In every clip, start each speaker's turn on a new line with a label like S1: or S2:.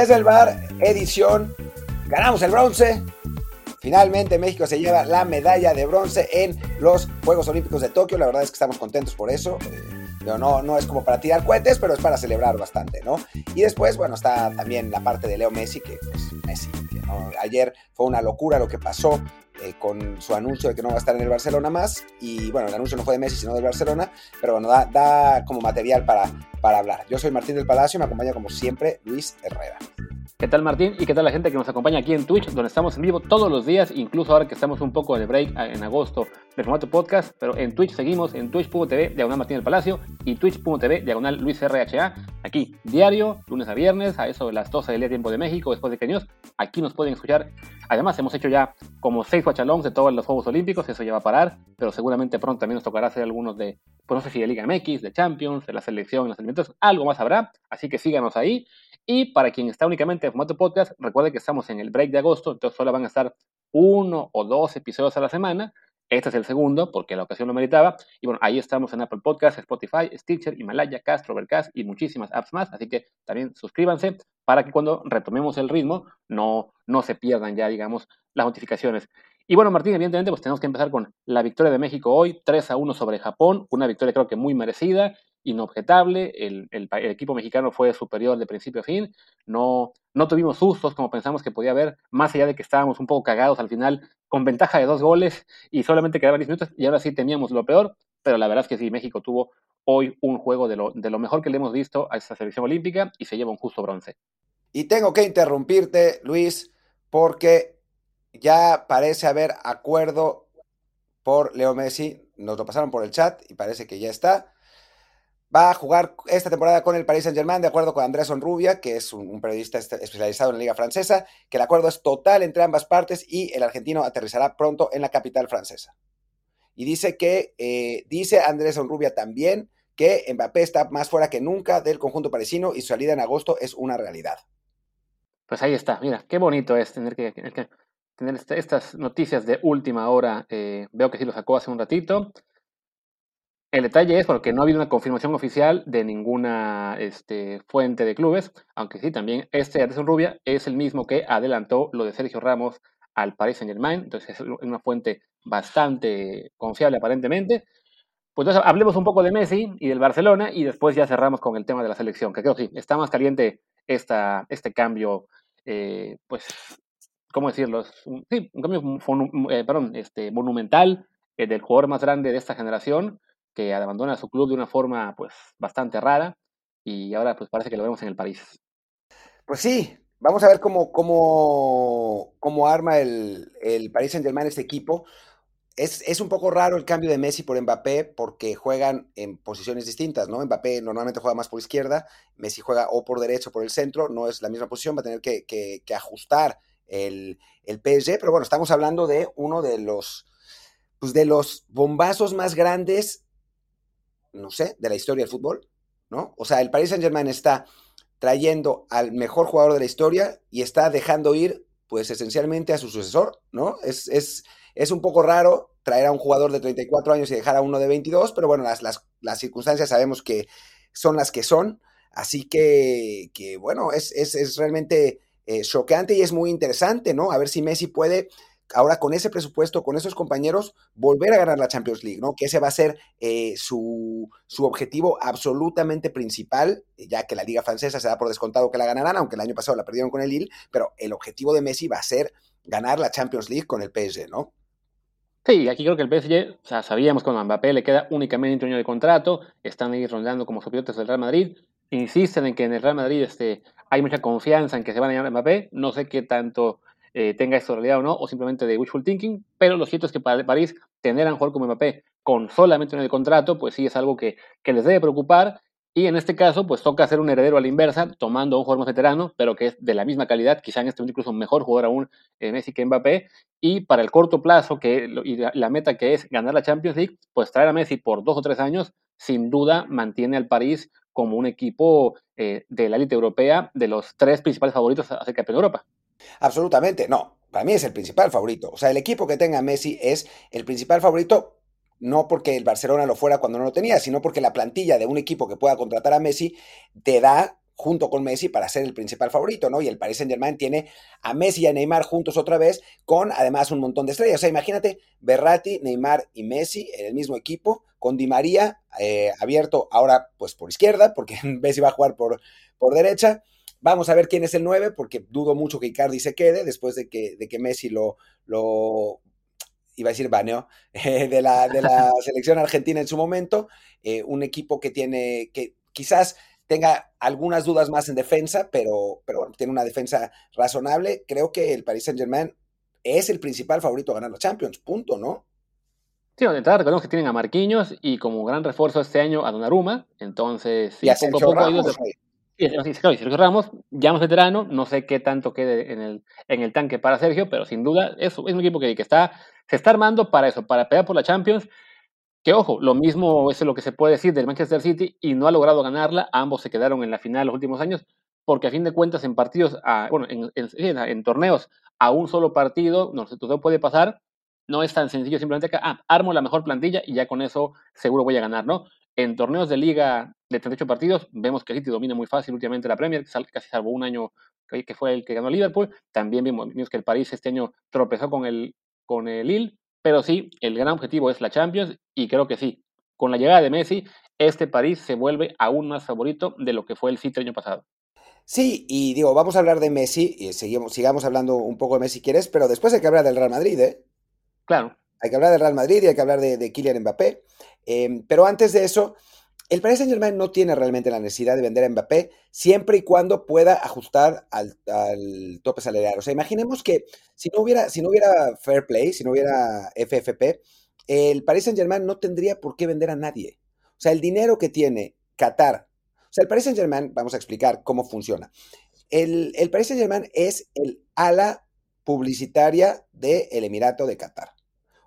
S1: Desde el bar, edición, ganamos el bronce. Finalmente México se lleva la medalla de bronce en los Juegos Olímpicos de Tokio. La verdad es que estamos contentos por eso. Pero no, no es como para tirar cohetes, pero es para celebrar bastante, ¿no? Y después, bueno, está también la parte de Leo Messi, que pues Messi, ayer fue una locura lo que pasó eh, con su anuncio de que no va a estar en el Barcelona más. Y bueno, el anuncio no fue de Messi, sino del Barcelona, pero bueno, da como material para, para hablar. Yo soy Martín del Palacio y me acompaña como siempre Luis Herrera.
S2: ¿Qué tal Martín? ¿Y qué tal la gente que nos acompaña aquí en Twitch, donde estamos en vivo todos los días, incluso ahora que estamos un poco de break en agosto del formato podcast, pero en Twitch seguimos en twitch.tv diagonal Martín del Palacio y twitch.tv diagonal Luis RHA, aquí diario, lunes a viernes, a eso de las 12 del día tiempo de México, después de que news, aquí nos pueden escuchar. Además hemos hecho ya como seis guachalongs de todos los Juegos Olímpicos, eso ya va a parar, pero seguramente pronto también nos tocará hacer algunos de, pues no sé si de Liga MX, de Champions, de la selección, los alimentos, algo más habrá, así que síganos ahí. Y para quien está únicamente en formato podcast, recuerde que estamos en el break de agosto, entonces solo van a estar uno o dos episodios a la semana. Este es el segundo, porque la ocasión lo meritaba. Y bueno, ahí estamos en Apple Podcasts, Spotify, Stitcher, Himalaya, Cast, Overcast y muchísimas apps más. Así que también suscríbanse para que cuando retomemos el ritmo no, no se pierdan ya, digamos, las notificaciones. Y bueno, Martín, evidentemente, pues tenemos que empezar con la victoria de México hoy, 3 a 1 sobre Japón, una victoria creo que muy merecida inobjetable, el, equipo mexicano fue superior de principio a fin, no, no tuvimos sustos como pensamos que podía haber, más allá de que estábamos un poco cagados al final, con ventaja de dos goles y solamente quedaban 10 minutos y ahora sí teníamos lo peor, pero la verdad es que sí, México tuvo hoy un juego de lo, de lo mejor que le hemos visto a esta selección olímpica y se lleva un justo bronce.
S1: Y tengo que interrumpirte, Luis, porque ya parece haber acuerdo por Leo Messi, nos lo pasaron por el chat y parece que ya está va a jugar esta temporada con el Paris Saint-Germain, de acuerdo con Andrés Onrubia, que es un, periodista especializado en la Liga Francesa, que el acuerdo es total entre ambas partes y el argentino aterrizará pronto en la capital francesa. Y dice que, eh, dice Andrés Onrubia también, que Mbappé está más fuera que nunca del conjunto parisino y su salida en agosto es una realidad.
S2: Pues ahí está, mira, qué bonito es tener que, tener este, estas noticias de última hora. Eh, veo que sí lo sacó hace un ratito. El detalle es porque no ha habido una confirmación oficial de ninguna este, fuente de clubes, aunque sí, también este Anderson Rubia es el mismo que adelantó lo de Sergio Ramos al Paris Saint Germain, entonces es una fuente bastante confiable aparentemente. Pues entonces hablemos un poco de Messi y del Barcelona y después ya cerramos con el tema de la selección, que creo que sí, está más caliente esta, este cambio, eh, pues, ¿cómo decirlo? sí, un cambio eh, perdón, este, monumental eh, del jugador más grande de esta generación que abandona su club de una forma pues bastante rara y ahora pues parece que lo vemos en el París.
S1: Pues sí, vamos a ver cómo, cómo, cómo arma el, el Paris Saint Germain este equipo. Es, es, un poco raro el cambio de Messi por Mbappé porque juegan en posiciones distintas, ¿no? Mbappé normalmente juega más por izquierda, Messi juega o por derecho o por el centro, no es la misma posición, va a tener que, ajustar el, el, PSG, pero bueno, estamos hablando de uno de los, pues de los bombazos más grandes no sé, de la historia del fútbol, ¿no? O sea, el Paris Saint Germain está trayendo al mejor jugador de la historia y está dejando ir, pues esencialmente a su sucesor, ¿no? Es, es, es un poco raro traer a un jugador de 34 años y dejar a uno de 22, pero bueno, las, las, las circunstancias sabemos que son las que son, así que, que bueno, es, es, es realmente eh, choqueante y es muy interesante, ¿no? A ver si Messi puede ahora con ese presupuesto, con esos compañeros, volver a ganar la Champions League, ¿no? Que ese va a ser eh, su, objetivo absolutamente principal, ya que la Liga Francesa se da por descontado que la ganarán, aunque el año pasado la perdieron con el Lille, pero el objetivo de Messi va a ser ganar la Champions League con el PSG, ¿no?
S2: Sí, aquí creo que el PSG, o sea, sabíamos que a Mbappé le queda únicamente un año de contrato, están ahí rondando como superiores del Real Madrid, insisten en que en el Real Madrid este, hay mucha confianza en que se van a a Mbappé, no sé qué tanto eh, tenga esto realidad o no, o simplemente de wishful thinking, pero lo cierto es que para París tener a un jugador como Mbappé con solamente un contrato, pues sí es algo que, que, les debe preocupar, y en este caso, pues toca hacer un heredero a la inversa, tomando a un jugador más veterano, pero que es de la misma calidad, quizá en este momento incluso mejor jugador aún eh, Messi que Mbappé, y para el corto plazo, que, y la, meta que es ganar la Champions League, pues traer a Messi por dos o tres años, sin duda mantiene al París como un equipo eh, de la élite europea, de los tres principales favoritos a ser campeón de Europa.
S1: Absolutamente, no. Para mí es el principal favorito. O sea, el equipo que tenga Messi es el principal favorito, no porque el Barcelona lo fuera cuando no lo tenía, sino porque la plantilla de un equipo que pueda contratar a Messi te da junto con Messi para ser el principal favorito, ¿no? Y el Paris Saint Germain tiene a Messi y a Neymar juntos otra vez, con además un montón de estrellas. O sea, imagínate Berratti, Neymar y Messi en el mismo equipo, con Di María eh, abierto ahora pues por izquierda, porque Messi va a jugar por, por derecha. Vamos a ver quién es el 9, porque dudo mucho que Icardi se quede después de que, de que Messi lo, lo iba a decir baneó, de, la, de la selección argentina en su momento. Eh, un equipo que tiene, que quizás tenga algunas dudas más en defensa, pero, pero bueno, tiene una defensa razonable. Creo que el Paris Saint-Germain es el principal favorito a ganar los Champions, punto, ¿no?
S2: Sí, de entrada recordemos que tienen a Marquinhos y como gran refuerzo este año a Donnarumma, entonces sí,
S1: poco a poco Ramos,
S2: y, claro, y Sergio Ramos, ya más veterano, no sé qué tanto quede en el, en el tanque para Sergio, pero sin duda es, es un equipo que, que, está, se está armando para eso, para pelear por la Champions que ojo, lo mismo es lo que se puede decir del Manchester City y no ha logrado ganarla. Ambos se quedaron en la final los últimos años, porque a fin de cuentas en partidos, bueno, en, en, torneos a un solo partido, no todo puede pasar. No es tan sencillo simplemente que, ah, armo la mejor plantilla y ya con eso seguro voy a ganar, ¿no? En torneos de liga de 38 partidos, vemos que el City domina muy fácil últimamente la Premier, casi salvo un año que fue el que ganó Liverpool. También vimos, vimos que el París este año tropezó con el, con el Lille pero sí, el gran objetivo es la Champions y creo que sí, con la llegada de Messi, este París se vuelve aún más favorito de lo que fue el City el año pasado.
S1: Sí, y digo, vamos a hablar de Messi, y seguimos, sigamos hablando un poco de Messi si quieres, pero después hay que hablar del Real Madrid, ¿eh?
S2: Claro.
S1: Hay que hablar del Real Madrid y hay que hablar de, de Kylian Mbappé. Eh, pero antes de eso, el Paris Saint Germain no tiene realmente la necesidad de vender a Mbappé siempre y cuando pueda ajustar al, tope salarial. O sea, imaginemos que si no hubiera, si no hubiera fair play, si no hubiera FFP, el Paris Saint Germain no tendría por qué vender a nadie. O sea, el dinero que tiene Qatar. O sea, el Paris Saint Germain, vamos a explicar cómo funciona. El, el Paris Saint Germain es el ala publicitaria del Emirato de Qatar.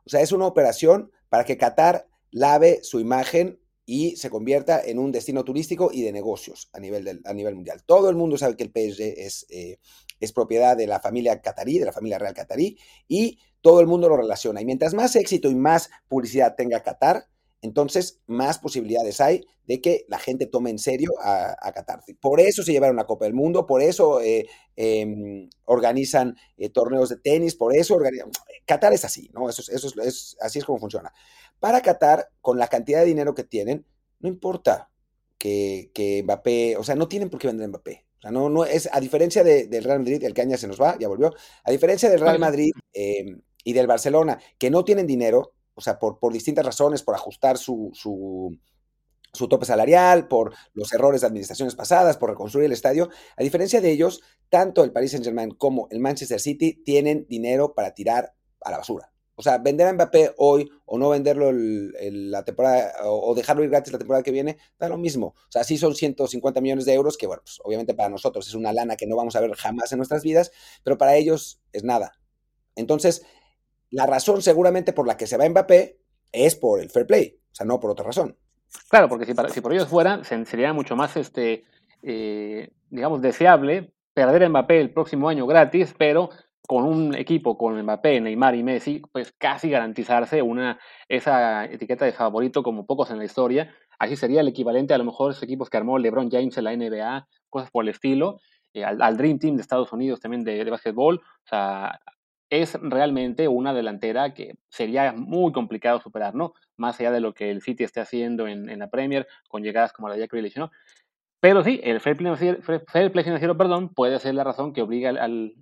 S1: O sea, es una operación para que Qatar lave su imagen y se convierta en un destino turístico y de negocios a nivel, del, a nivel mundial. Todo el mundo sabe que el PSG es, eh, es propiedad de la familia catarí, de la familia real catarí, y todo el mundo lo relaciona. Y mientras más éxito y más publicidad tenga Qatar, entonces más posibilidades hay de que la gente tome en serio a, Qatar. Por eso se llevaron la Copa del Mundo, por eso eh, em, organizan eh, torneos de tenis, por eso organizan... Qatar es así, ¿no? Eso, eso es, así es como funciona. Para Qatar, con la cantidad de dinero que tienen, no importa que, que Mbappé, o sea, no tienen por qué vender Mbappé. O sea, no, no es, a diferencia del Real Madrid, el Caña se nos va, ya volvió, a diferencia del Real Madrid em, y del Barcelona, que no tienen dinero, o sea, por, por distintas razones, por ajustar su, su, su, tope salarial, por los errores de administraciones pasadas, por reconstruir el estadio. A diferencia de ellos, tanto el Paris Saint-Germain como el Manchester City tienen dinero para tirar a la basura. O sea, vender a Mbappé hoy o no venderlo el, la temporada o, dejarlo ir gratis la temporada que viene, da lo mismo. O sea, sí son 150 millones de euros, que bueno, pues obviamente para nosotros es una lana que no vamos a ver jamás en nuestras vidas, pero para ellos es nada. Entonces, la razón seguramente por la que se va Mbappé es por el fair play, o sea, no por otra razón.
S2: Claro, porque si, si por ellos fuera, sería mucho más, este, eh, digamos, deseable perder a Mbappé el próximo año gratis, pero con un equipo con Mbappé, Neymar y Messi, pues casi garantizarse una, esa etiqueta de favorito como pocos en la historia. Así sería el equivalente a lo mejor esos equipos que armó LeBron James en la NBA, cosas por el estilo, eh, al, Dream Team de Estados Unidos también de, de básquetbol. O sea, es realmente una delantera que sería muy complicado superar, ¿no? Más allá de lo que el City esté haciendo en, en la Premier, con llegadas como la de Jack ¿no? Pero sí, el fair play financiero, fair play financiero perdón, puede ser la razón que obliga al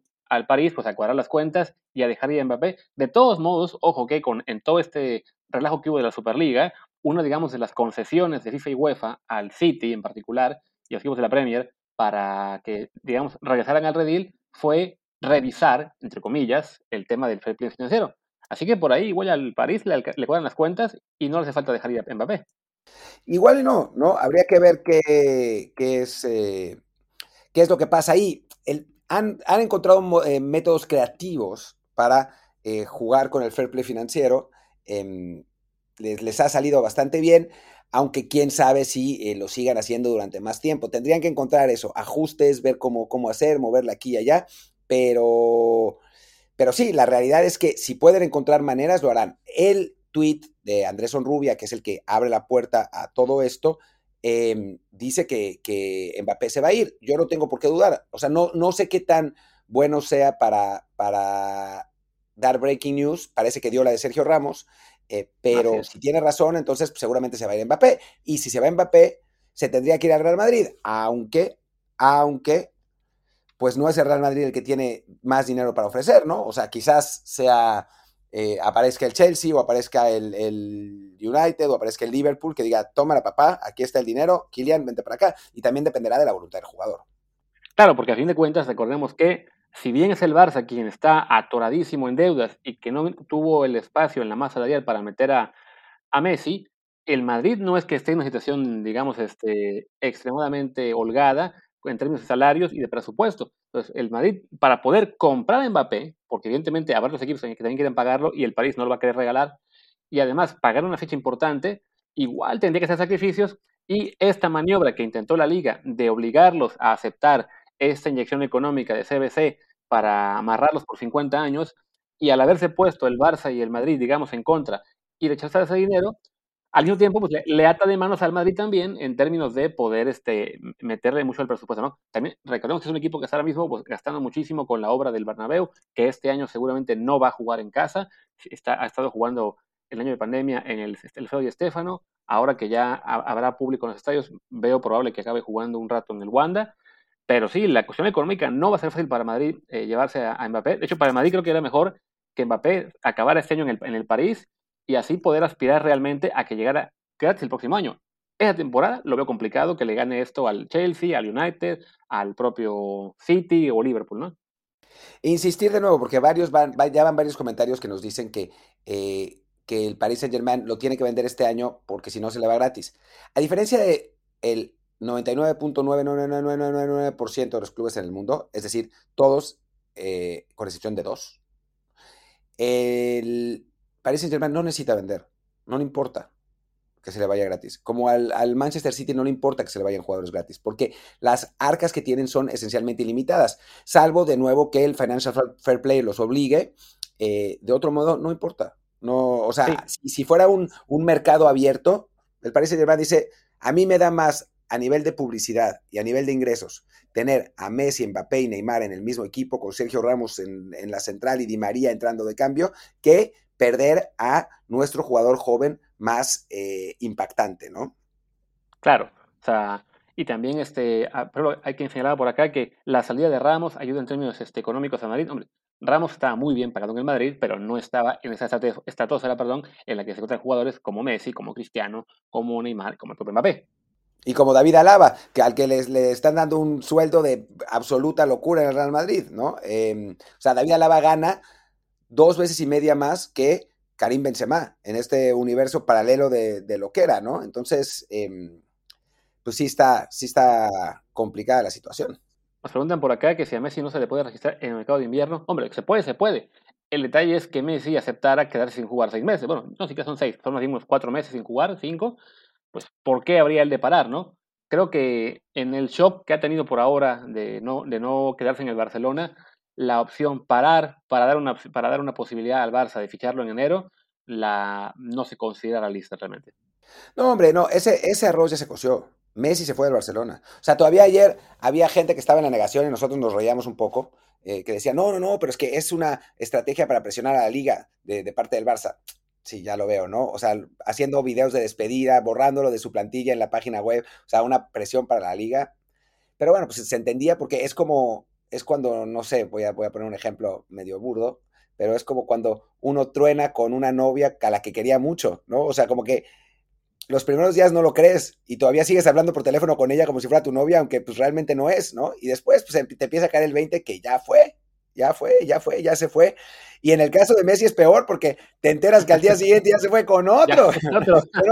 S2: París pues a cuadrar las cuentas y a dejar ir a Mbappé. De todos modos, ojo que con, en todo este relajo que hubo de la Superliga, una, digamos, de las concesiones de FIFA y UEFA al City en particular y a los equipos de la Premier para que, digamos, regresaran al redil fue revisar, entre comillas, el tema del fair play financiero. Así que por ahí igual al París le, le cuadran las cuentas y no le hace falta dejar ir a Mbappé.
S1: Igual y no, ¿no? Habría que ver qué, qué es, eh, qué es lo que pasa ahí. El, han, encontrado eh, métodos creativos para eh, jugar con el fair play financiero. Em, les, ha salido bastante bien, aunque quién sabe si eh, lo sigan haciendo durante más tiempo. Tendrían que encontrar eso, ajustes, ver cómo, cómo hacer, moverla aquí y allá, pero, pero sí, la realidad es que si pueden encontrar maneras, lo harán. El tweet de Andrés Onrubia, que es el que abre la puerta a todo esto, em, dice que, que, Mbappé se va a ir. Yo no tengo por qué dudar. O sea, no, no sé qué tan bueno sea para, para dar breaking news. Parece que dio la de Sergio Ramos, eh, pero si tiene razón, entonces pues, seguramente se va a ir Mbappé. Y si se va Mbappé, se tendría que ir al Real Madrid, aunque, aunque, pues no es el Real Madrid el que tiene más dinero para ofrecer, ¿no? O sea, quizás sea, eh, aparezca el Chelsea o aparezca el, el, United o aparezca el Liverpool que diga, toma la papá, aquí está el dinero, Kylian, vente para acá. Y también dependerá de la voluntad del jugador.
S2: Claro, porque a fin de cuentas recordemos que si bien es el Barça quien está atoradísimo en deudas y que no tuvo el espacio en la masa salarial para meter a, a Messi, el Madrid no es que esté en una situación, digamos, este, extremadamente holgada en términos de salarios y de presupuesto. Entonces, el Madrid, para poder comprar a Mbappé, porque evidentemente habrá los equipos que también quieren pagarlo y el París no lo va a querer regalar, y además pagar una fecha importante, igual tendría que hacer sacrificios y esta maniobra que intentó la liga de obligarlos a aceptar esta inyección económica de CBC para amarrarlos por 50 años y al haberse puesto el Barça y el Madrid, digamos, en contra y rechazar ese dinero, al mismo tiempo, pues le, ata de manos al Madrid también en términos de poder este, meterle mucho al presupuesto, ¿no? También recordemos que es un equipo que está ahora mismo pues, gastando muchísimo con la obra del Bernabéu, que este año seguramente no va a jugar en casa, está, ha estado jugando el año de pandemia en el, el Feo y Estefano, ahora que ya habrá público en los estadios, veo probable que acabe jugando un rato en el Wanda, pero sí, la cuestión económica no va a ser fácil para Madrid eh, llevarse a, Mbappé, de hecho para Madrid creo que era mejor que Mbappé acabara este año en el, en el París y así poder aspirar realmente a que llegara gratis el próximo año. Esa temporada lo veo complicado que le gane esto al Chelsea, al United, al propio City o Liverpool, ¿no?
S1: Insistir de nuevo, porque varios ya van varios comentarios que nos dicen que, eh, que el Paris Saint Germain lo tiene que vender este año porque si no se le va gratis. A diferencia de el 99.99999% de los clubes en el mundo, es decir, todos, eh, con excepción de dos, el Paris Saint Germain no necesita vender, no le importa que se le vaya gratis. Como al, Manchester City no le importa que se le vayan jugadores gratis, porque las arcas que tienen son esencialmente ilimitadas, salvo de nuevo que el Financial Fair Play los obligue. Eh, de otro modo, no importa. No, o sea, si, fuera un, un, mercado abierto, el Paris Saint Germain dice, a mí me da más a nivel de publicidad y a nivel de ingresos tener a Messi, Mbappé y Neymar en el mismo equipo, con Sergio Ramos en, en la central y Di María entrando de cambio, que perder a nuestro jugador joven más eh, impactante, ¿no?
S2: Claro, o sea, y también este, ah, pero hay que señalar por acá que la salida de Ramos ayuda en términos este, económicos a Madrid. Hombre, Ramos estaba muy bien pagado en el Madrid, pero no estaba en esa estratosfera, perdón, en la que se encuentran jugadores como Messi, como Cristiano, como Neymar, como el propio Mbappé.
S1: Y como David Alaba, que al que les, le están dando un sueldo de absoluta locura en el Real Madrid, ¿no? Em, o sea, David Alaba gana dos veces y media más que Karim Benzema en este universo paralelo de, lo que era, ¿no? Entonces, em, pues sí está, sí está complicada la situación.
S2: Nos preguntan por acá que si a Messi no se le puede registrar en el mercado de invierno. Hombre, se puede, se puede. El detalle es que Messi aceptara quedarse sin jugar seis meses. Bueno, no, sí que son seis, son unos cuatro meses sin jugar, cinco. Pues, ¿por qué habría el de parar, no? Creo que en el shock que ha tenido por ahora de no, de no quedarse en el Barcelona, la opción parar para dar una, para dar una posibilidad al Barça de ficharlo en enero, la, no se considera lista realmente.
S1: No, hombre, no, ese, ese arroz ya se coció. Messi se fue del Barcelona. O sea, todavía ayer había gente que estaba en la negación y nosotros nos reíamos un poco, eh, que decía, no, no, no, pero es que es una estrategia para presionar a la liga de, de, parte del Barça. Sí, ya lo veo, ¿no? O sea, haciendo videos de despedida, borrándolo de su plantilla en la página web, o sea, una presión para la liga. Pero bueno, pues se entendía porque es como, es cuando, no sé, voy a, voy a poner un ejemplo medio burdo, pero es como cuando uno truena con una novia a la que quería mucho, ¿no? O sea, como que los primeros días no lo crees y todavía sigues hablando por teléfono con ella como si fuera tu novia, aunque pues realmente no es, ¿no? Y después pues te empieza a caer el 20 que ya fue, ya fue, ya fue, ya se fue. Y en el caso de Messi es peor porque te enteras que al día siguiente ya se fue con otro.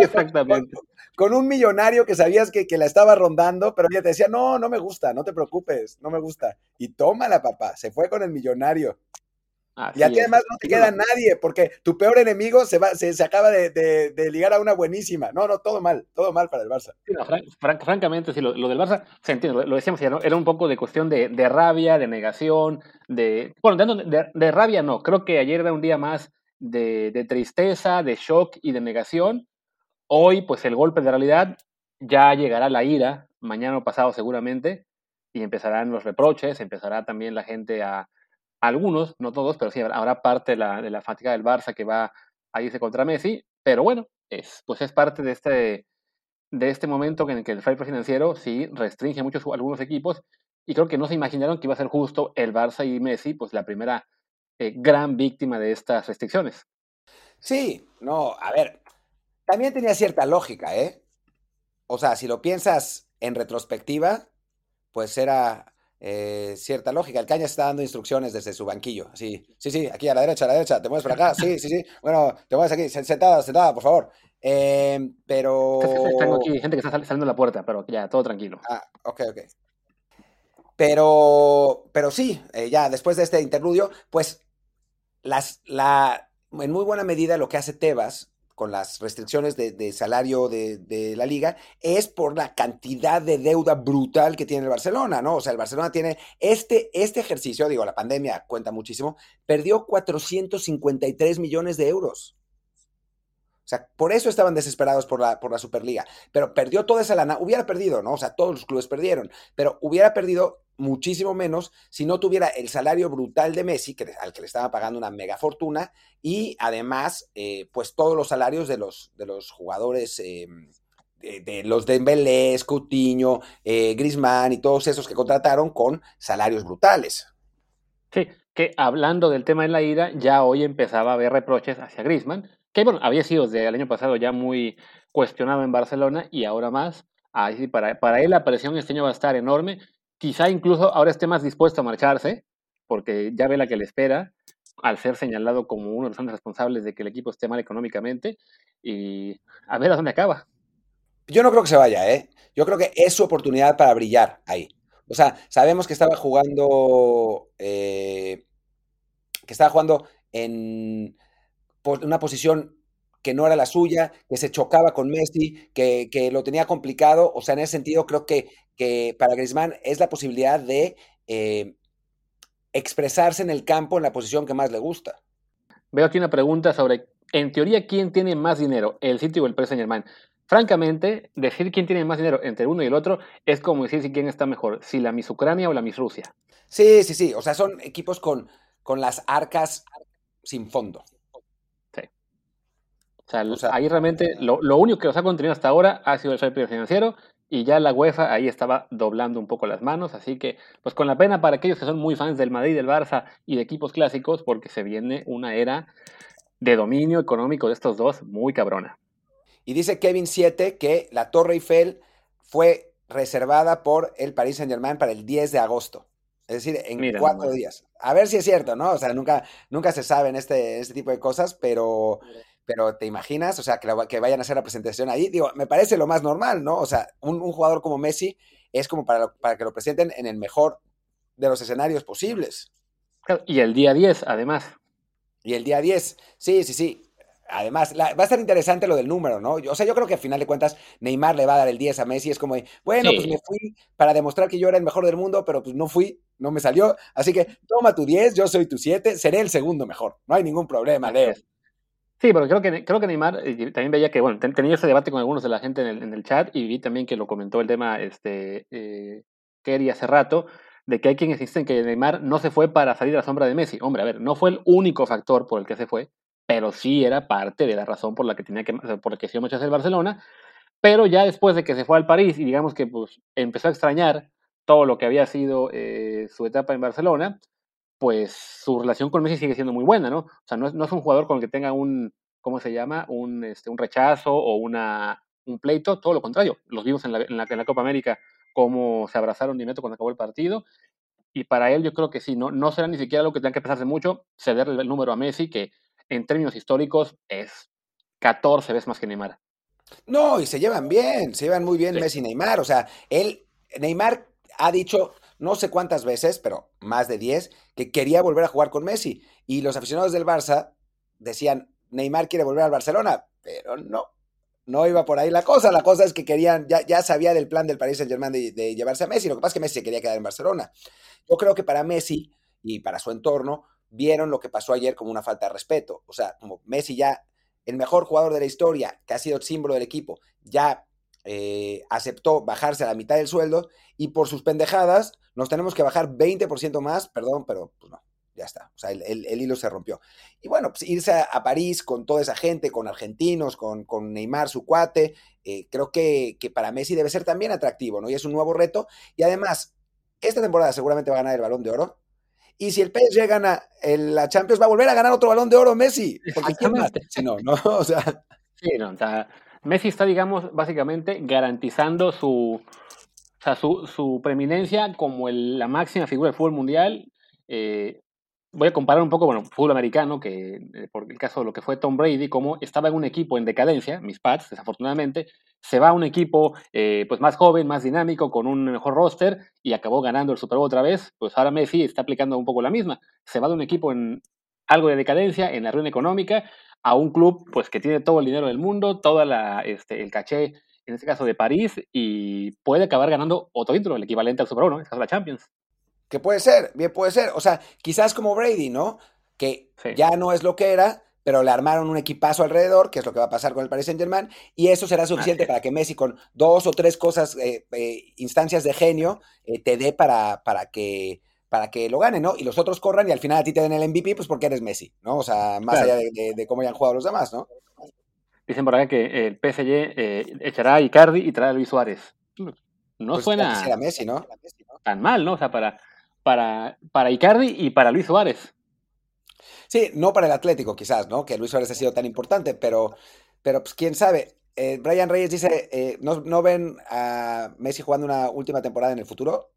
S1: Exactamente. Con, un millonario que sabías que, que, la estaba rondando, pero ella te decía, no, no me gusta, no te preocupes, no me gusta. Y tómala, papá, se fue con el millonario. Y a ti además no te queda nadie, porque tu peor enemigo se, va, se, se acaba de, de, ligar a una buenísima. No, no, todo mal, todo mal para el Barça.
S2: francamente, sí, lo, del Barça, se entiende, lo, decíamos ya, ¿no? Era un poco de cuestión de, de rabia, de negación, de... Bueno, de, de, rabia no, creo que ayer era un día más de, tristeza, de shock y de negación, Hoy, pues el golpe de realidad ya llegará la ira, mañana o pasado seguramente, y empezarán los reproches, empezará también la gente a, algunos, no todos, pero sí habrá parte de la, de la fatiga del Barça que va a irse contra Messi, pero bueno, es, pues es parte de este, de este momento en el que el fair financiero sí restringe muchos algunos equipos y creo que no se imaginaron que iba a ser justo el Barça y Messi, pues la primera eh, gran víctima de estas restricciones.
S1: Sí, no, a ver, también tenía cierta lógica, ¿eh? O sea, si lo piensas en retrospectiva, pues era eh, cierta lógica. El Caña está dando instrucciones desde su banquillo. Sí, sí, sí, aquí a la derecha, a la derecha, te mueves por acá. Sí, sí, sí. Bueno, te mueves aquí, sentada, sentada, por favor. Eh, pero.
S2: Tengo aquí gente que está saliendo de la puerta, pero ya, todo tranquilo.
S1: Ah, ok, ok. Pero, pero sí, eh, ya después de este interludio, pues las, la, en muy buena medida lo que hace Tebas con las restricciones de, salario de, la liga, es por la cantidad de deuda brutal que tiene el Barcelona, ¿no? O sea, el Barcelona tiene este, este ejercicio, digo, la pandemia cuenta muchísimo, perdió 453 millones de euros. O sea, por eso estaban desesperados por la, por la Superliga. Pero perdió toda esa lana, hubiera perdido, ¿no? O sea, todos los clubes perdieron, pero hubiera perdido muchísimo menos si no tuviera el salario brutal de Messi, que, al que le estaba pagando una mega fortuna, y además, eh, pues todos los salarios de los, de los jugadores, eh, de, los de Dembélé, Coutinho, eh, Griezmann y todos esos que contrataron con salarios brutales.
S2: Sí, que hablando del tema de la ira, ya hoy empezaba a haber reproches hacia Griezmann, que bueno, había sido desde el año pasado ya muy cuestionado en Barcelona y ahora más. Ahí para, para él la presión este año va a estar enorme Quizá incluso ahora esté más dispuesto a marcharse, porque ya ve la que le espera, al ser señalado como uno de los responsables de que el equipo esté mal económicamente, y a ver a dónde acaba.
S1: Yo no creo que se vaya, ¿eh? Yo creo que es su oportunidad para brillar ahí. O sea, sabemos que estaba jugando, eh, que estaba jugando en una posición que no era la suya, que se chocaba con Messi, que, que, lo tenía complicado. O sea, en ese sentido, creo que, que para Griezmann es la posibilidad de eh, expresarse en el campo en la posición que más le gusta.
S2: Veo aquí una pregunta sobre, en teoría, ¿quién tiene más dinero, el City o el Paris Saint-Germain? Francamente, decir quién tiene más dinero entre uno y el otro es como decir si quién está mejor, si la Miss Ucrania o la Miss Rusia.
S1: Sí, sí, sí. O sea, son equipos con, con las arcas sin fondo.
S2: O sea, ahí realmente lo, único que nos ha contenido hasta ahora ha sido el fair financiero y ya la UEFA ahí estaba doblando un poco las manos, así que pues con la pena para aquellos que son muy fans del Madrid, del Barça y de equipos clásicos, porque se viene una era de dominio económico de estos dos muy cabrona.
S1: Y dice Kevin 7 que la Torre Eiffel fue reservada por el Paris Saint Germain para el 10 de agosto. Es decir, en cuatro días. A ver si es cierto, ¿no? O sea, nunca, nunca se sabe en este, este tipo de cosas, pero pero te imaginas, o sea, que, que, vayan a hacer la presentación ahí, digo, me parece lo más normal, ¿no? O sea, un, jugador como Messi es como para, para, que lo presenten en el mejor de los escenarios posibles.
S2: Y el día 10, además.
S1: Y el día 10, sí, sí, sí. Además, va a estar interesante lo del número, ¿no? O sea, yo creo que al final de cuentas Neymar le va a dar el 10 a Messi. Es como, bueno, pues me fui para demostrar que yo era el mejor del mundo, pero pues no fui, no me salió. Así que toma tu 10, yo soy tu 7, seré el segundo mejor. No hay ningún problema, Leo.
S2: Sí, pero creo que, creo que Neymar, también veía que, bueno, tenía ese debate con algunos de la gente en el, chat y vi también que lo comentó el tema este, eh, Kerry hace rato, de que hay quienes insisten que Neymar no se fue para salir a la sombra de Messi. Hombre, a ver, no fue el único factor por el que se fue, pero sí era parte de la razón por la que tenía que, por la que se iba a el Barcelona. Pero ya después de que se fue al París y digamos que pues, empezó a extrañar todo lo que había sido eh, su etapa en Barcelona, pues su relación con Messi sigue siendo muy buena, ¿no? O sea, no es, no es un jugador con el que tenga un, ¿cómo se llama? Un, este, un rechazo o una, un pleito, todo lo contrario. Los vimos en la, en la, en la Copa América cómo se abrazaron y neto cuando acabó el partido. Y para él yo creo que sí, no, no será ni siquiera algo que tenga que pensarse mucho, cederle el número a Messi, que en términos históricos es 14 veces más que Neymar.
S1: No, y se llevan bien, se llevan muy bien Messi y Neymar. O sea, él, Neymar ha dicho, no sé cuántas veces, pero más de 10, que quería volver a jugar con Messi. Y los aficionados del Barça decían, Neymar quiere volver al Barcelona, pero no, no iba por ahí la cosa. La cosa es que querían, ya, ya sabía del plan del Paris Saint Germain de, llevarse a Messi. Lo que pasa es que Messi quería quedar en Barcelona. Yo creo que para Messi y para su entorno vieron lo que pasó ayer como una falta de respeto. O sea, como Messi ya, el mejor jugador de la historia, que ha sido símbolo del equipo, ya eh, aceptó bajarse a la mitad del sueldo y por sus pendejadas nos tenemos que bajar 20% más, perdón, pero pues no, ya está, o sea, el, hilo se rompió. Y bueno, pues irse a, París con toda esa gente, con argentinos, con, con Neymar, su cuate, eh, creo que, que, para Messi debe ser también atractivo, ¿no? Y es un nuevo reto. Y además, esta temporada seguramente va a ganar el balón de oro. Y si el PSG gana la Champions, va a volver a ganar otro balón de oro Messi. Porque ¿quién más? Si no, ¿no? O sea.
S2: Sí, no, o sea, Messi está, digamos, básicamente garantizando su, o sea, su, su preeminencia como la máxima figura del fútbol mundial. Eh, voy a comparar un poco, bueno, fútbol americano, que eh, por el caso de lo que fue Tom Brady, como estaba en un equipo en decadencia, mis Pats, desafortunadamente, se va a un equipo eh, pues más joven, más dinámico, con un mejor roster y acabó ganando el Super Bowl otra vez, pues ahora Messi está aplicando un poco la misma. Se va de un equipo en algo de decadencia, en la ruina económica, a un club pues que tiene todo el dinero del mundo, todo este, el caché, en este caso de París, y puede acabar ganando otro título, el equivalente al Super Bowl, ¿no? En este caso la Champions.
S1: Que puede ser, bien puede ser. O sea, quizás como Brady, ¿no? Que ya no es lo que era, pero le armaron un equipazo alrededor, que es lo que va a pasar con el Paris Saint Germain, y eso será suficiente para que Messi con dos o tres cosas, eh, eh, instancias de genio, eh, te dé para, para, que, para que lo gane, ¿no? Y los otros corran y al final a ti te den el MVP, pues porque eres Messi, ¿no? O sea, más allá de, cómo hayan jugado los demás, ¿no?
S2: Dicen por acá que el PSG echará a Icardi y traerá a Luis Suárez. No pues suena
S1: Messi, ¿no?
S2: tan mal, ¿no? O sea, para para, para Icardi y para Luis Suárez.
S1: Sí, no para el Atlético quizás, ¿no? Que Luis Suárez ha sido tan importante, pero, pero pues quién sabe. Eh, Brian Reyes dice, eh, ¿no, ven a Messi jugando una última temporada en el futuro?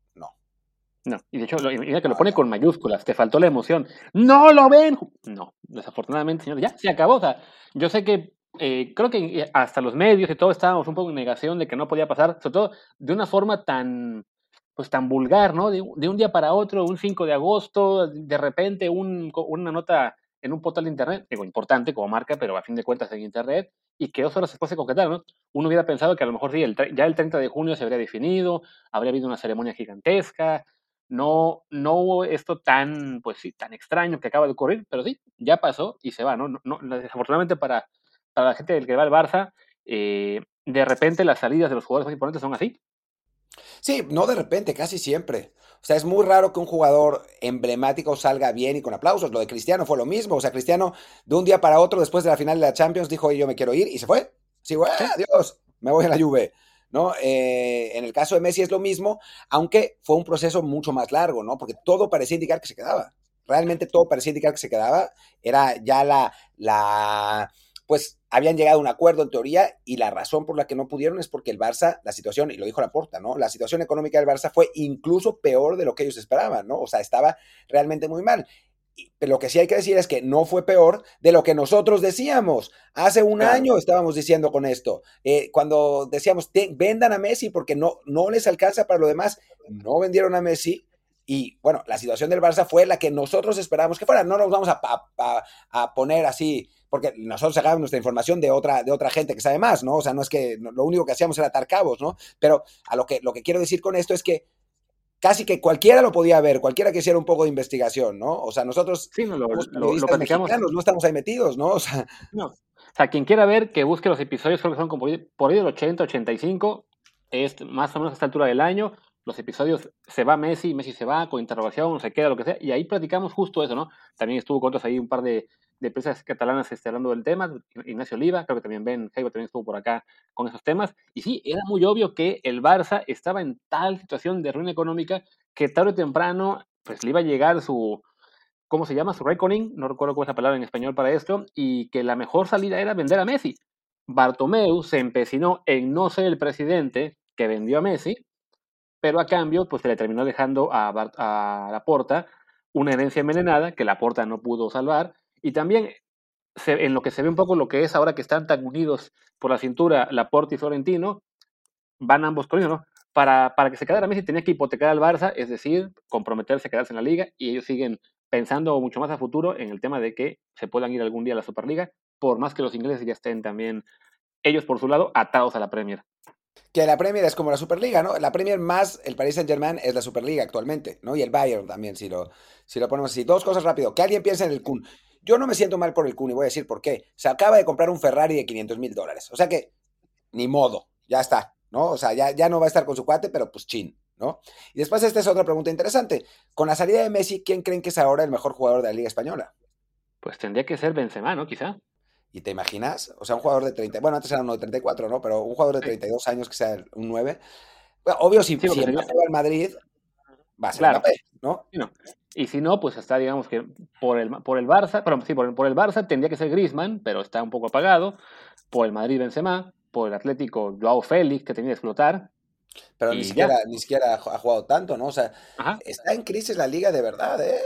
S2: No. Y de hecho, mira que lo pone con mayúsculas, te faltó la emoción. ¡No lo ven! No, desafortunadamente, señor, ya se acabó. O sea, yo sé que eh, creo que hasta los medios y todo estábamos un poco en negación de que no podía pasar, sobre todo de una forma tan, pues tan vulgar, ¿no? De, un día para otro, un 5 de agosto, de repente una nota en un portal de internet, digo, importante como marca, pero a fin de cuentas en internet, y que dos horas después se concretaron, ¿no? Uno hubiera pensado que a lo mejor sí, ya el 30 de junio se habría definido, habría habido una ceremonia gigantesca, no, no hubo esto tan, pues sí, tan extraño que acaba de ocurrir, pero sí, ya pasó y se va, ¿no? no, desafortunadamente para, para la gente del que va al Barça, eh, de repente las salidas de los jugadores más importantes son así,
S1: Sí, no de repente, casi siempre. O sea, es muy raro que un jugador emblemático salga bien y con aplausos. Lo de Cristiano fue lo mismo. O sea, Cristiano de un día para otro, después de la final de la Champions, dijo, yo me quiero ir y se fue. Sí, bueno, adiós, me voy a la Juve. ¿No? Eh, en el caso de Messi es lo mismo, aunque fue un proceso mucho más largo, ¿no? Porque todo parecía indicar que se quedaba. Realmente todo parecía indicar que se quedaba. Era ya la, la pues habían llegado a un acuerdo en teoría y la razón por la que no pudieron es porque el Barça, la situación, y lo dijo Laporta, ¿no? La situación económica del Barça fue incluso peor de lo que ellos esperaban, ¿no? O sea, estaba realmente muy mal. Pero lo que sí hay que decir es que no fue peor de lo que nosotros decíamos. Hace un año estábamos diciendo con esto, eh, cuando decíamos, vendan a Messi porque no, no les alcanza para lo demás, no vendieron a Messi. Y bueno, la situación del Barça fue la que nosotros esperábamos que fuera. No nos vamos a, a poner así porque nosotros sacábamos nuestra información de otra, de otra gente que sabe más, ¿no? O sea, no es que lo único que hacíamos era atar cabos, ¿no? Pero a lo que, lo que quiero decir con esto es que casi que cualquiera lo podía ver, cualquiera que hiciera un poco de investigación, ¿no? O sea, nosotros
S2: sí, no, lo, lo, no
S1: estamos ahí metidos, ¿no? O sea,
S2: no. O sea, quien quiera ver, que busque los episodios, creo que son como por ahí del 80, 85, es más o menos a esta altura del año, los episodios se va Messi, Messi se va, con interrogación, se queda, lo que sea, y ahí platicamos justo eso, ¿no? También estuvo con otros ahí un par de, de empresas catalanas este, hablando del tema, Ignacio Oliva, creo que también Ben Heibo también estuvo por acá con esos temas, y sí, era muy obvio que el Barça estaba en tal situación de ruina económica que tarde o temprano pues le iba a llegar su, ¿cómo se llama? Su reckoning, no recuerdo cuál es la palabra en español para esto, y que la mejor salida era vender a Messi. Bartomeu se empecinó en no ser el presidente que vendió a Messi, pero a cambio pues se le terminó dejando a, a Laporta una herencia envenenada que Laporta no pudo salvar, y también en lo que se ve un poco lo que es ahora que están tan unidos por la cintura Laporte y Florentino, van ambos con ¿no? Para, para que se quedara Messi tenía que hipotecar al Barça, es decir, comprometerse a quedarse en la liga, y ellos siguen pensando mucho más a futuro en el tema de que se puedan ir algún día a la Superliga, por más que los ingleses ya estén también, ellos por su lado, atados a la Premier.
S1: Que la Premier es como la Superliga, ¿no? La Premier más el Paris Saint Germain es la Superliga actualmente, ¿no? Y el Bayern también, si lo, si lo ponemos así. Dos cosas rápido. Que alguien piense en el Kun. Yo no me siento mal por el Kun y voy a decir por qué. Se acaba de comprar un Ferrari de 500 mil dólares. O sea que, ni modo, ya está. ¿no? O sea, ya, ya no va a estar con su cuate, pero pues chin, ¿no? Y después esta es otra pregunta interesante. Con la salida de Messi, ¿quién creen que es ahora el mejor jugador de la Liga Española?
S2: Pues tendría que ser Benzema, ¿no? Quizá.
S1: ¿Y te imaginas? O sea, un jugador de 30, bueno, antes era uno de 34, ¿no? Pero un jugador de 32 años que sea un 9. obvio, si, sí, si el Madrid, va a ser claro. ¿no?
S2: ¿no? Y si no, pues está, digamos que por el, por el Barça, pero sí, por el, por el Barça tendría que ser Griezmann, pero está un poco apagado. Por el Madrid Benzema, por el Atlético Joao Félix, que tenía que explotar.
S1: Pero ni siquiera, ni siquiera ha jugado tanto, ¿no? O sea, está en crisis la liga de verdad, ¿eh?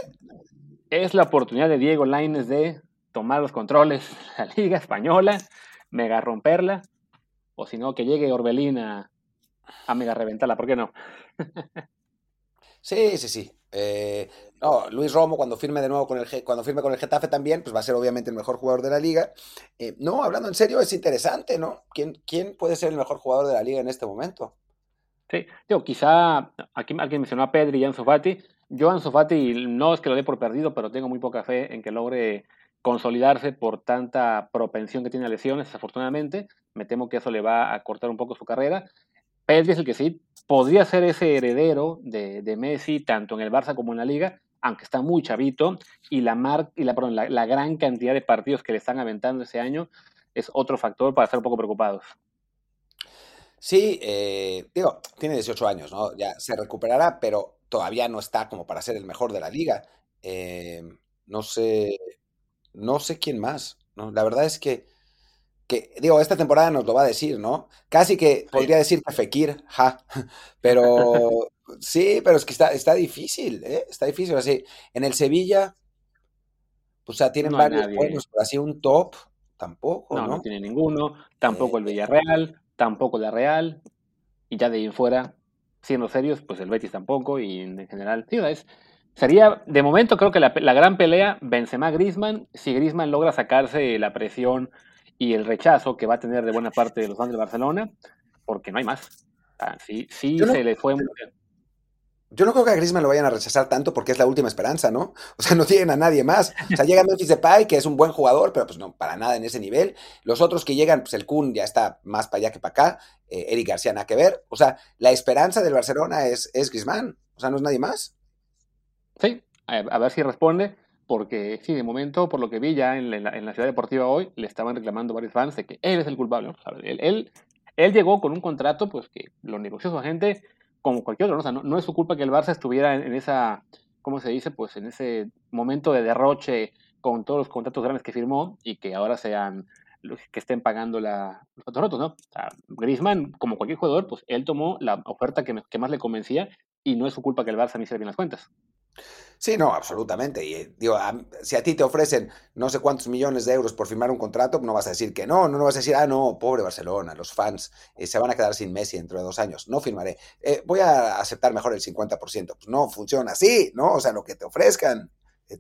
S2: Es la oportunidad de Diego Laines de tomar los controles de la liga española, mega romperla, o si no, que llegue Orbelín a, a mega reventarla, ¿por qué no?
S1: sí, sí, sí. Eh, no, Luis Romo cuando firme de nuevo con el cuando firme con el Getafe también, pues va a ser obviamente el mejor jugador de la liga. Eh, no, hablando en serio, es interesante, ¿no? ¿Quién, ¿Quién puede ser el mejor jugador de la liga en este momento?
S2: Sí, digo, quizá aquí alguien mencionó a Pedri y Ansu Fati. Yo Ansu Fati no es que lo dé por perdido, pero tengo muy poca fe en que logre consolidarse por tanta propensión que tiene a lesiones, desafortunadamente. Me temo que eso le va a cortar un poco su carrera. Pedri es el que sí podría ser ese heredero de, Messi, tanto en el Barça como en la Liga, aunque está muy chavito, y la, mar, y la, la, gran cantidad de partidos que le están aventando ese año es otro factor para estar un poco preocupados.
S1: Sí, eh, digo, tiene 18 años, ¿no? Ya se recuperará, pero todavía no está como para ser el mejor de la liga. Eh, no sé, no sé quién más, ¿no? La verdad es que que, digo, esta temporada nos lo va a decir, ¿no? Casi que podría decir que Fekir, ja, pero sí, pero es que está, está difícil, ¿eh? Está difícil, así, en el Sevilla, o sea, tienen varios buenos, pero así un top, tampoco, ¿no?
S2: No, tiene ninguno, tampoco el eh, Villarreal, tampoco la Real, y ya de ahí en fuera, siendo serios, pues el Betis tampoco, y en general, sí, es, sería, de momento creo que la, la gran pelea, Benzema-Griezmann, si Griezmann logra sacarse la presión y el rechazo que va a tener de buena parte de los fans de Barcelona, porque no hay más. Ah, sí, sí se le fue muy bien.
S1: Yo no creo que a Griezmann lo vayan a rechazar tanto porque es la última esperanza, ¿no? O sea, no tienen a nadie más. O sea, llega Memphis Depay, que es un buen jugador, pero pues no, para nada en ese nivel. Los otros que llegan, pues el Kun ya está más para allá que para acá. Eh, Eric García nada que ver. O sea, la esperanza del Barcelona es, es Griezmann. O sea, no es nadie más.
S2: Sí, a ver si responde porque sí, de momento, por lo que vi ya en la, en la, ciudad deportiva hoy, le estaban reclamando varios fans de que él es el culpable. Él, él, él, llegó con un contrato pues que lo negoció su agente como cualquier otro. ¿no? O sea, no, es su culpa que el Barça estuviera en, esa, ¿cómo se dice? Pues en ese momento de derroche con todos los contratos grandes que firmó y que ahora sean los que estén pagando la, los contratos, ¿no? O sea, Griezmann, como cualquier jugador, pues él tomó la oferta que, que más le convencía y no es su culpa que el Barça ni hiciera bien las cuentas.
S1: Sí, no, absolutamente. Y eh, digo, si a ti te ofrecen no sé cuántos millones de euros por firmar un contrato, no vas a decir que no, no, vas a decir, ah, no, pobre Barcelona, los fans eh, se van a quedar sin Messi dentro de dos años, no firmaré. Eh, voy a aceptar mejor el 50%. Pues no funciona así, ¿no? O sea, lo que te ofrezcan.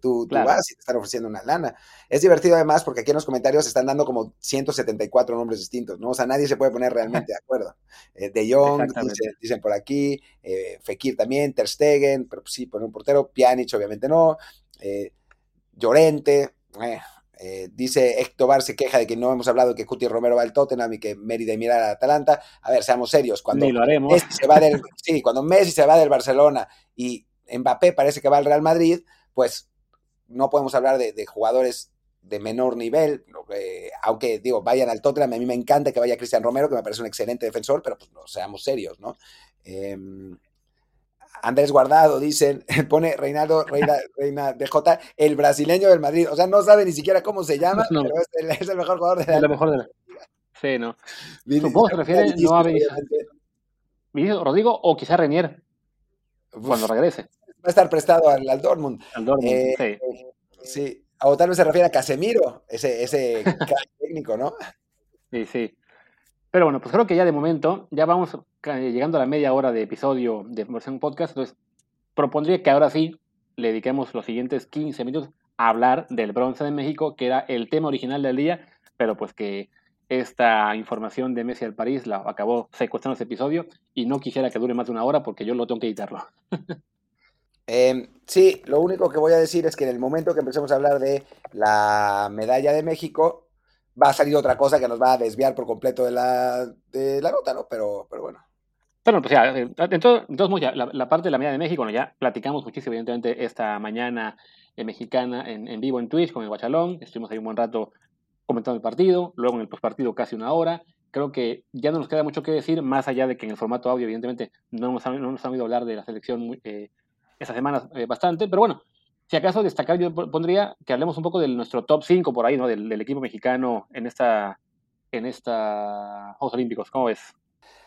S1: Tú, vas y te están ofreciendo una lana. Es divertido además porque aquí en los comentarios están dando como 174 nombres distintos, ¿no? O sea, nadie se puede poner realmente de acuerdo. Eh, de Jong, dicen, por aquí, eh, Fekir también, Ter Stegen, pero pues sí, poner un portero, Pjanic obviamente no, eh, Llorente, eh, dice Héctor se queja de que no hemos hablado de que Cuti Romero va al Tottenham y que Mérida mira al Atalanta. A ver, seamos serios. Cuando
S2: lo haremos.
S1: se va del, sí, cuando Messi se va del Barcelona y Mbappé parece que va al Real Madrid, pues no podemos hablar de, jugadores de menor nivel, aunque digo, vayan al Tottenham, a mí me encanta que vaya Cristian Romero, que me parece un excelente defensor, pero pues no seamos serios, ¿no? Em, Andrés Guardado, dicen, pone Reinaldo, Reina, Reina DJ, el brasileño del Madrid. O sea, no sabe ni siquiera cómo se llama, pero es el, mejor jugador de
S2: la, Es el mejor de la... Sí, no. Supongo se refiere no a Rodrigo o quizá Renier, cuando regrese
S1: va a estar prestado al, Dortmund.
S2: Al Dortmund,
S1: eh, sí. O tal vez se refiere a Casemiro, ese, ese técnico, ¿no?
S2: Sí, sí. Pero bueno, pues creo que ya de momento, ya vamos llegando a la media hora de episodio de versión podcast, entonces propondría que ahora sí le dediquemos los siguientes 15 minutos a hablar del bronce de México, que era el tema original del día, pero pues que esta información de Messi al París la acabó secuestrando ese episodio y no quisiera que dure más de una hora porque yo lo tengo que editarlo.
S1: Em, sí, lo único que voy a decir es que en el momento que empecemos a hablar de la medalla de México, va a salir otra cosa que nos va a desviar por completo de la, de la nota, ¿no? Pero, pero bueno.
S2: Bueno, pues ya, eh, entonces, entonces la, la, parte de la medida de México, bueno, ya platicamos muchísimo, evidentemente, esta mañana en mexicana en, en, vivo en Twitch con el Guachalón, estuvimos ahí un buen rato comentando el partido, luego en el postpartido casi una hora, creo que ya no nos queda mucho que decir, más allá de que en el formato audio, evidentemente, no nos han, no nos han oído hablar de la selección eh, estas semanas eh, bastante, pero bueno, si acaso destacar, yo pondría que hablemos un poco de nuestro top 5 por ahí, ¿no? Del, del, equipo mexicano en esta, en esta Juegos Olímpicos. ¿Cómo ves?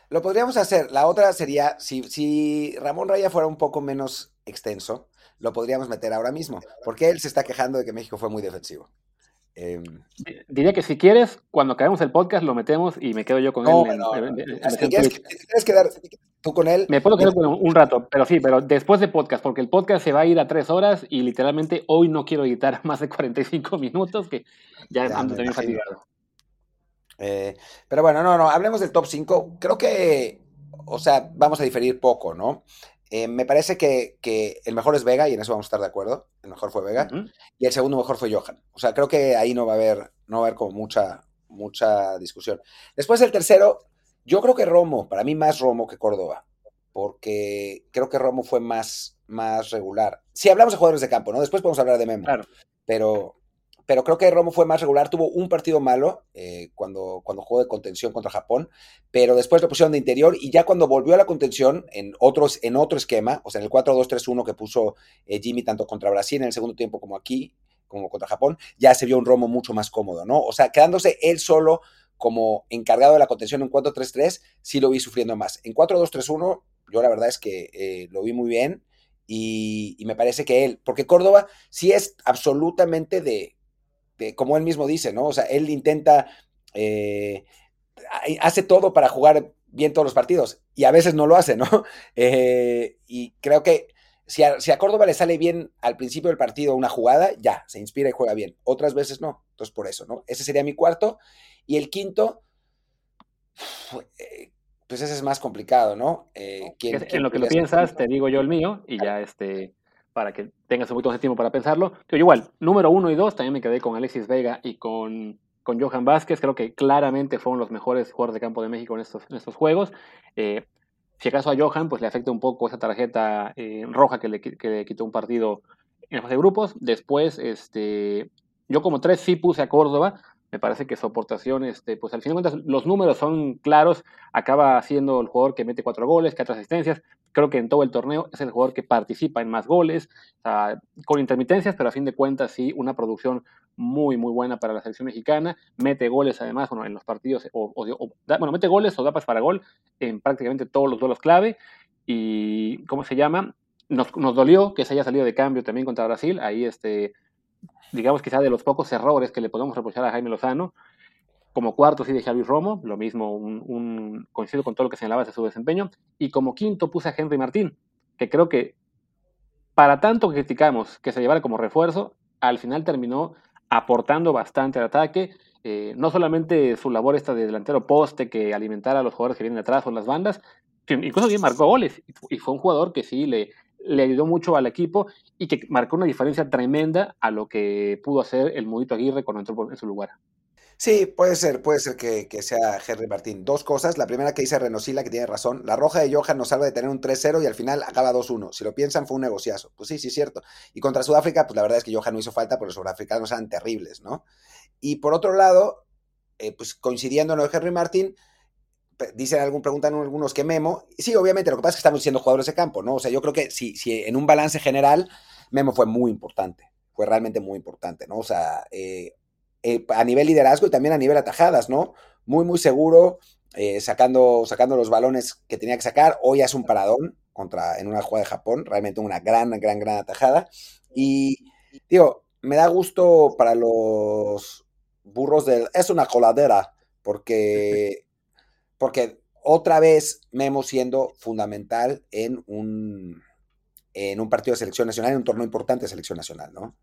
S1: Lo podríamos hacer. La otra sería, si, si Ramón Raya fuera un poco menos extenso, lo podríamos meter ahora mismo, porque él se está quejando de que México fue muy defensivo.
S2: Eh, Diría que si quieres, cuando acabemos el podcast lo metemos y me quedo yo con no, él.
S1: No, en, en, en, si quieres, quieres, quedar tú con él.
S2: Me puedo quedar con un rato, pero sí, pero después de podcast, porque el podcast se va a ir a tres horas y literalmente hoy no quiero editar más de 45 minutos, que ya, ya ando también fatigado.
S1: Eh, pero bueno, no, no, hablemos del top 5. Creo que, o sea, vamos a diferir poco, ¿no? Eh, me parece que, que, el mejor es Vega, y en eso vamos a estar de acuerdo. El mejor fue Vega. Uh -huh. Y el segundo mejor fue Johan. O sea, creo que ahí no va a haber, no va a haber como mucha, mucha discusión. Después el tercero, yo creo que Romo, para mí más Romo que Córdoba. Porque creo que Romo fue más, más regular. Si hablamos de jugadores de campo, ¿no? Después podemos hablar de Memo.
S2: Claro.
S1: Pero, pero creo que Romo fue más regular, tuvo un partido malo eh, cuando, cuando jugó de contención contra Japón, pero después lo pusieron de interior y ya cuando volvió a la contención en, otros, en otro esquema, o sea, en el 4-2-3-1 que puso eh, Jimmy tanto contra Brasil en el segundo tiempo como aquí, como contra Japón, ya se vio un Romo mucho más cómodo, ¿no? O sea, quedándose él solo como encargado de la contención en 4-3-3, sí lo vi sufriendo más. En 4-2-3-1, yo la verdad es que eh, lo vi muy bien y, y me parece que él, porque Córdoba sí es absolutamente de como él mismo dice, ¿no? O sea, él intenta, eh, hace todo para jugar bien todos los partidos y a veces no lo hace, ¿no? Eh, y creo que si a, si a, Córdoba le sale bien al principio del partido una jugada, ya, se inspira y juega bien. Otras veces no. Entonces, por eso, ¿no? Ese sería mi cuarto. Y el quinto, pues ese es más complicado, ¿no?
S2: Eh, ¿quién, en lo que lo piensas, te digo yo el mío y ya este para que tengas un poquito de tiempo para pensarlo. Yo igual, número uno y dos, también me quedé con Alexis Vega y con, con Johan Vázquez. Creo que claramente fueron los mejores jugadores de campo de México en estos, en estos juegos. Eh, si acaso a Johan, pues le afecta un poco esa tarjeta eh, roja que le, quitó un partido en la fase de grupos. Después, este, yo como tres sí puse a Córdoba. Me parece que su aportación, este, pues al final de cuentas, los números son claros. Acaba siendo el jugador que mete cuatro goles, hace asistencias, creo que en todo el torneo es el jugador que participa en más goles, sea, con intermitencias, pero a fin de cuentas sí, una producción muy, muy buena para la selección mexicana. Mete goles además, bueno, en los partidos, o, o bueno, mete goles o dapas para gol en prácticamente todos los duelos clave. Y, ¿cómo se llama? Nos, nos dolió que se haya salido de cambio también contra Brasil. Ahí, este, digamos, quizá de los pocos errores que le podemos reprochar a Jaime Lozano. Como cuarto sí dejé a Luis Romo, lo mismo, un, coincido con todo lo que señalabas de su desempeño. Y como quinto puse a Henry Martín, que creo que para tanto que criticamos que se llevara como refuerzo, al final terminó aportando bastante al ataque. Eh, no solamente su labor esta de delantero poste que alimentara a los jugadores que vienen atrás o las bandas, incluso bien marcó goles. Y fue un jugador que sí le, le ayudó mucho al equipo y que marcó una diferencia tremenda a lo que pudo hacer el Mudito Aguirre cuando entró en su lugar.
S1: Sí, puede ser, puede ser que, sea Henry Martín. Dos cosas. La primera que dice Renosila, que tiene razón. La roja de Johan nos salva de tener un 3-0 y al final acaba 2-1. Si lo piensan, fue un negociazo. Pues sí, sí, cierto. Y contra Sudáfrica, pues la verdad es que Johan no hizo falta porque los sudafricanos eran terribles, ¿no? Y por otro lado, eh, pues coincidiendo en lo de Henry Martín, dicen algún, preguntan algunos que Memo. Sí, obviamente, lo que pasa es que estamos siendo jugadores de campo, ¿no? O sea, yo creo que si, si en un balance general, Memo fue muy importante. Fue realmente muy importante, ¿no? O sea, eh, eh, a nivel liderazgo y también a nivel atajadas, ¿no? Muy, muy seguro, eh, sacando, sacando los balones que tenía que sacar. Hoy hace un paradón contra, en una jugada de Japón, realmente una gran, gran, gran atajada. Y digo, me da gusto para los burros del... Es una coladera, porque, porque otra vez Memo siendo fundamental en un, en un partido de selección nacional, en un torneo importante de selección nacional, ¿no?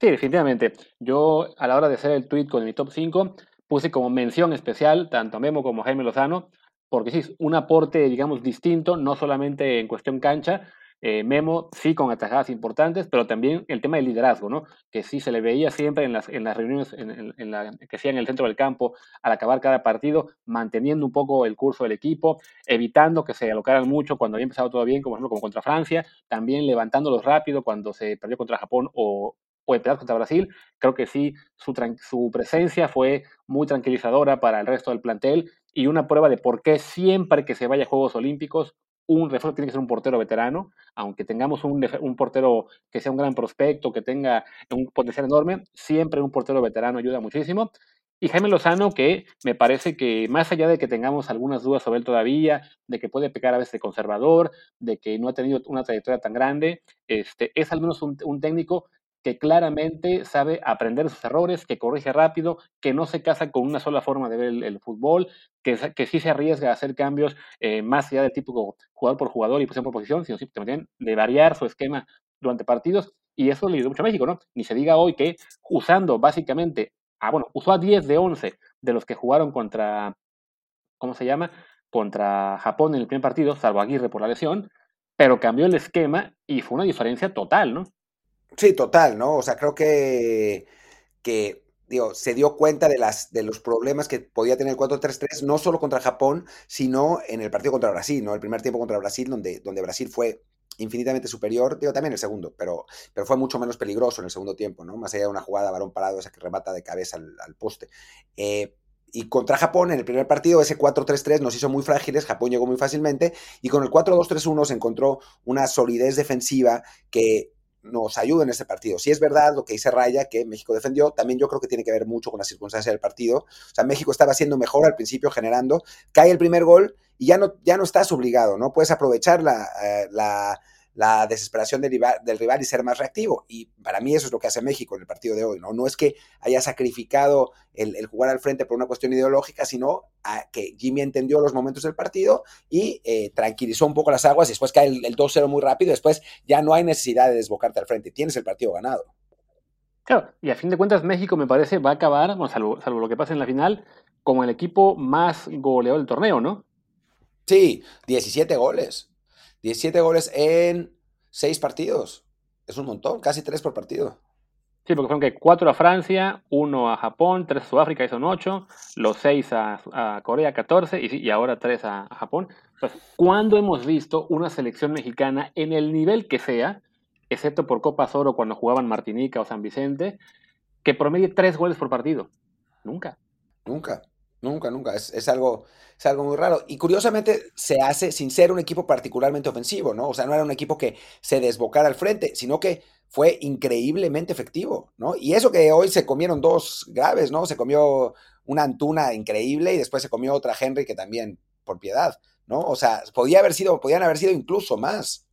S2: Sí, definitivamente. Yo, a la hora de hacer el tweet con mi top 5, puse como mención especial tanto a Memo como a Jaime Lozano, porque sí, es un aporte, digamos, distinto, no solamente en cuestión cancha, eh, Memo, sí con atajadas importantes, pero también el tema del liderazgo, ¿no? Que sí se le veía siempre en las, en las reuniones en, la, que hacía en el centro del campo al acabar cada partido, manteniendo un poco el curso del equipo, evitando que se alocaran mucho cuando había empezado todo bien, como como contra Francia, también levantándolos rápido cuando se perdió contra Japón o, o el contra Brasil, creo que sí, su, su presencia fue muy tranquilizadora para el resto del plantel y una prueba de por qué siempre que se vaya a Juegos Olímpicos, un refuerzo tiene que ser un portero veterano, aunque tengamos un, un, portero que sea un gran prospecto, que tenga un potencial enorme, siempre un portero veterano ayuda muchísimo. Y Jaime Lozano, que me parece que más allá de que tengamos algunas dudas sobre él todavía, de que puede pecar a veces de conservador, de que no ha tenido una trayectoria tan grande, este, es al menos un técnico que claramente sabe aprender sus errores, que corrige rápido, que no se casa con una sola forma de ver el, fútbol, que, que, sí se arriesga a hacer cambios eh, más allá del típico jugador por jugador y posición por posición, sino simplemente de variar su esquema durante partidos. Y eso le ayudó mucho a México, ¿no? Ni se diga hoy que usando básicamente, ah, bueno, usó a 10 de 11 de los que jugaron contra, ¿cómo se llama? Contra Japón en el primer partido, salvo Aguirre por la lesión, pero cambió el esquema y fue una diferencia total, ¿no?
S1: Sí, total, ¿no? O sea, creo que, que digo, se dio cuenta de, las, de los problemas que podía tener el 4-3-3, no solo contra Japón, sino en el partido contra Brasil, ¿no? El primer tiempo contra Brasil, donde, donde Brasil fue infinitamente superior, digo, también el segundo, pero, pero fue mucho menos peligroso en el segundo tiempo, ¿no? Más allá de una jugada varón parado, esa que remata de cabeza al, poste. Eh, y contra Japón, en el primer partido, ese 4-3-3 nos hizo muy frágiles, Japón llegó muy fácilmente, y con el 4-2-3-1 se encontró una solidez defensiva que nos ayuda en este partido. Si es verdad lo que dice Raya, que México defendió, también yo creo que tiene que ver mucho con las circunstancias del partido. O sea, México estaba siendo mejor al principio generando, cae el primer gol y ya no, ya no estás obligado, ¿no? Puedes aprovechar la, eh, la la desesperación del rival, del rival, y ser más reactivo. Y para mí eso es lo que hace México en el partido de hoy, ¿no? No es que haya sacrificado el, jugar al frente por una cuestión ideológica, sino a que Jimmy entendió los momentos del partido y eh, tranquilizó un poco las aguas. Después cae el, el 2-0 muy rápido, después ya no hay necesidad de desbocarte al frente, tienes el partido ganado.
S2: Claro, y a fin de cuentas México me parece va a acabar, bueno, salvo, salvo lo que pasa en la final, como el equipo más goleado del torneo, ¿no?
S1: Sí, 17 goles. 17 goles en 6 partidos. Es un montón, casi 3 por partido.
S2: Sí, porque fueron que 4 a Francia, 1 a Japón, 3 a Sudáfrica, y son 8, los 6 a, Corea, 14, y, y ahora 3 a, Japón. Entonces, ¿cuándo hemos visto una selección mexicana en el nivel que sea, excepto por Copa Oro cuando jugaban Martinica o San Vicente, que promedie 3 goles por partido? Nunca.
S1: Nunca. Nunca, nunca. Es, algo, es algo muy raro. Y curiosamente se hace sin ser un equipo particularmente ofensivo, ¿no? O sea, no era un equipo que se desbocara al frente, sino que fue increíblemente efectivo, ¿no? Y eso que hoy se comieron dos graves, ¿no? Se comió una Antuna increíble y después se comió otra Henry que también, por piedad, ¿no? O sea, podía haber sido, podían haber sido incluso más.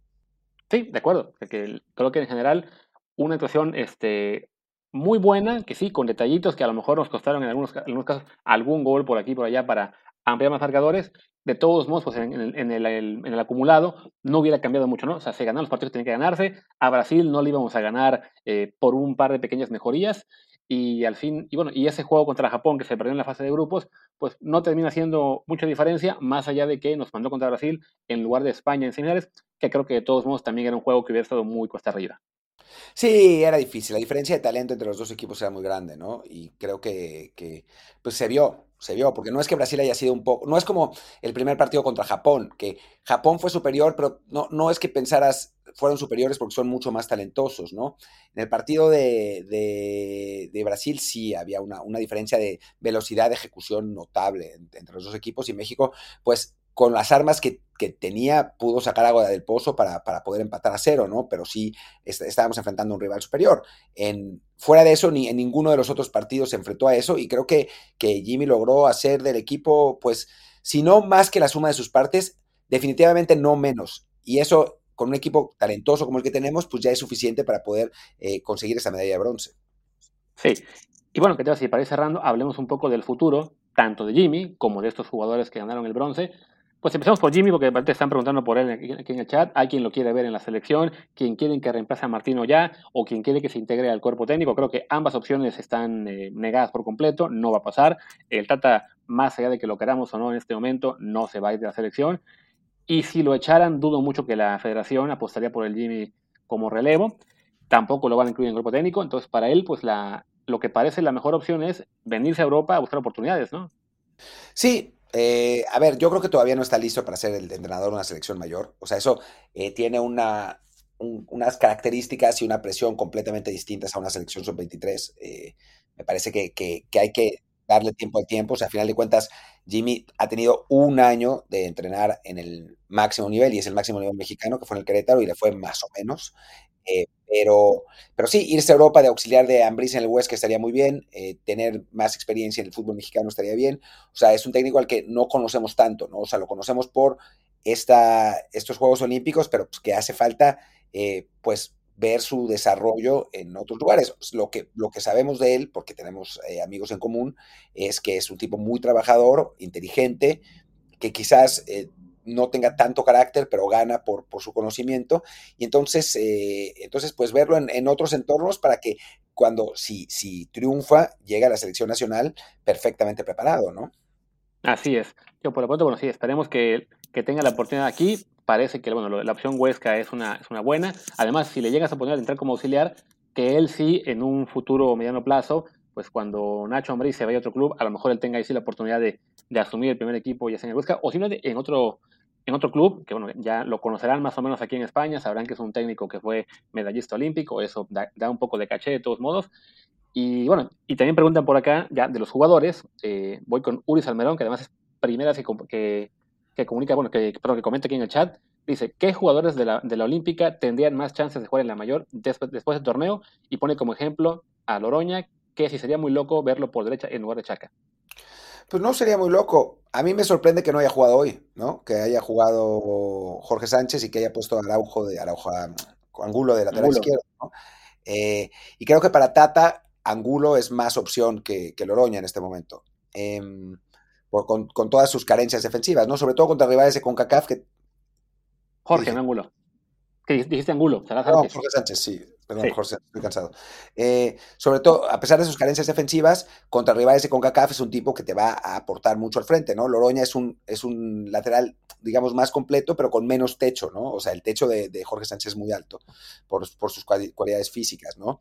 S2: Sí, de acuerdo. Creo que en general una actuación este, muy buena, que sí, con detallitos que a lo mejor nos costaron en algunos, casos algún gol por aquí por allá para ampliar más marcadores. De todos modos, pues en, el, acumulado no hubiera cambiado mucho, ¿no? O sea, se ganaron los partidos que tenían que ganarse. A Brasil no le íbamos a ganar eh, por un par de pequeñas mejorías. Y al fin, y bueno, y ese juego contra Japón que se perdió en la fase de grupos, pues no termina haciendo mucha diferencia, más allá de que nos mandó contra Brasil en lugar de España en semifinales, que creo que de todos modos también era un juego que hubiera estado muy cuesta arriba.
S1: Sí, era difícil. La diferencia de talento entre los dos equipos era muy grande, ¿no? Y creo que, que, pues se vio, se vio, porque no es que Brasil haya sido un poco, no es como el primer partido contra Japón, que Japón fue superior, pero no, no es que pensaras fueron superiores porque son mucho más talentosos, ¿no? En el partido de, de, de Brasil sí había una, una, diferencia de velocidad de ejecución notable entre los dos equipos y México, pues con las armas que, tenía, pudo sacar agua del pozo para, poder empatar a cero, ¿no? Pero sí estábamos enfrentando a un rival superior. En, fuera de eso, ni en ninguno de los otros partidos se enfrentó a eso y creo que, que Jimmy logró hacer del equipo, pues, si no más que la suma de sus partes, definitivamente no menos. Y eso, con un equipo talentoso como el que tenemos, pues ya es suficiente para poder eh, conseguir esa medalla de bronce.
S2: Sí. Y bueno, que te vas a para ir cerrando, hablemos un poco del futuro, tanto de Jimmy como de estos jugadores que ganaron el bronce. Pues empezamos por Jimmy, porque te están preguntando por él aquí en el chat. Hay quien lo quiere ver en la selección, quien quiere que reemplace a Martino ya, o quien quiere que se integre al cuerpo técnico. Creo que ambas opciones están eh, negadas por completo, no va a pasar. El Tata, más allá de que lo queramos o no en este momento, no se va a ir de la selección. Y si lo echaran, dudo mucho que la federación apostaría por el Jimmy como relevo. Tampoco lo van a incluir en el grupo técnico. Entonces, para él, pues la, lo que parece la mejor opción es venirse a Europa a buscar oportunidades, ¿no?
S1: Sí, eh, a ver, yo creo que todavía no está listo para ser el entrenador de una selección mayor. O sea, eso eh, tiene una, unas características y una presión completamente distintas a una selección sub-23. Eh, me parece que, que, que, hay que darle tiempo al tiempo. O sea, a final de cuentas, Jimmy ha tenido un año de entrenar en el máximo nivel y es el máximo nivel mexicano, que fue en el Querétaro y le fue más o menos. Eh, pero, pero sí, irse a Europa de auxiliar de Ambris en el West que estaría muy bien, eh, tener más experiencia en el fútbol mexicano estaría bien. O sea, es un técnico al que no conocemos tanto, ¿no? O sea, lo conocemos por esta, estos Juegos Olímpicos, pero pues, que hace falta, eh, pues, ver su desarrollo en otros lugares. Lo que, lo que sabemos de él, porque tenemos amigos en común, es que es un tipo muy trabajador, inteligente, que quizás no tenga tanto carácter, pero gana por, por su conocimiento. Y entonces, eh, entonces pues verlo en, en, otros entornos para que cuando, si, si triunfa, llegue a la selección nacional perfectamente preparado, ¿no?
S2: Así es. Yo por lo pronto, bueno, sí, esperemos que, que tenga la oportunidad aquí parece que bueno, la opción Huesca es una, es una buena. Además, si le llegas a poner a entrar como auxiliar, que él sí, en un futuro mediano plazo, pues cuando Nacho Ambriz se vaya a otro club, a lo mejor él tenga ahí sí la oportunidad de, de asumir el primer equipo, ya sea en el Huesca, o si no, en otro, en otro club, que bueno, ya lo conocerán más o menos aquí en España, sabrán que es un técnico que fue medallista olímpico, eso da, un poco de caché de todos modos. Y bueno, y también preguntan por acá, ya de los jugadores, eh, voy con Uri Salmerón, que además es primera que, que que comunica, bueno, que, perdón, que comenta aquí en el chat, dice, ¿qué jugadores de la, de la Olímpica tendrían más chances de jugar en la mayor después, después del torneo? Y pone como ejemplo a Loroña, que si sería muy loco verlo por derecha en lugar de Chaca.
S1: Pues no sería muy loco. A mí me sorprende que no haya jugado hoy, ¿no? Que haya jugado Jorge Sánchez y que haya puesto Araujo de Araujo Angulo de lateral Angulo. izquierdo, ¿no? Eh, y creo que para Tata, Angulo es más opción que, que Loroña en este momento. Eh, con, con, todas sus carencias defensivas, ¿no? Sobre todo contra rivales de CONCACAF que...
S2: Jorge, no Angulo. ¿Qué dijiste Angulo?
S1: No, Jorge Sánchez, sí. Perdón, sí. Jorge, estoy cansado. Eh, sobre todo, a pesar de sus carencias defensivas, contra rivales de CONCACAF es un tipo que te va a aportar mucho al frente, ¿no? Loroña es un, es un lateral, digamos, más completo, pero con menos techo, ¿no? O sea, el techo de, de Jorge Sánchez es muy alto por, por sus cualidades físicas, ¿no?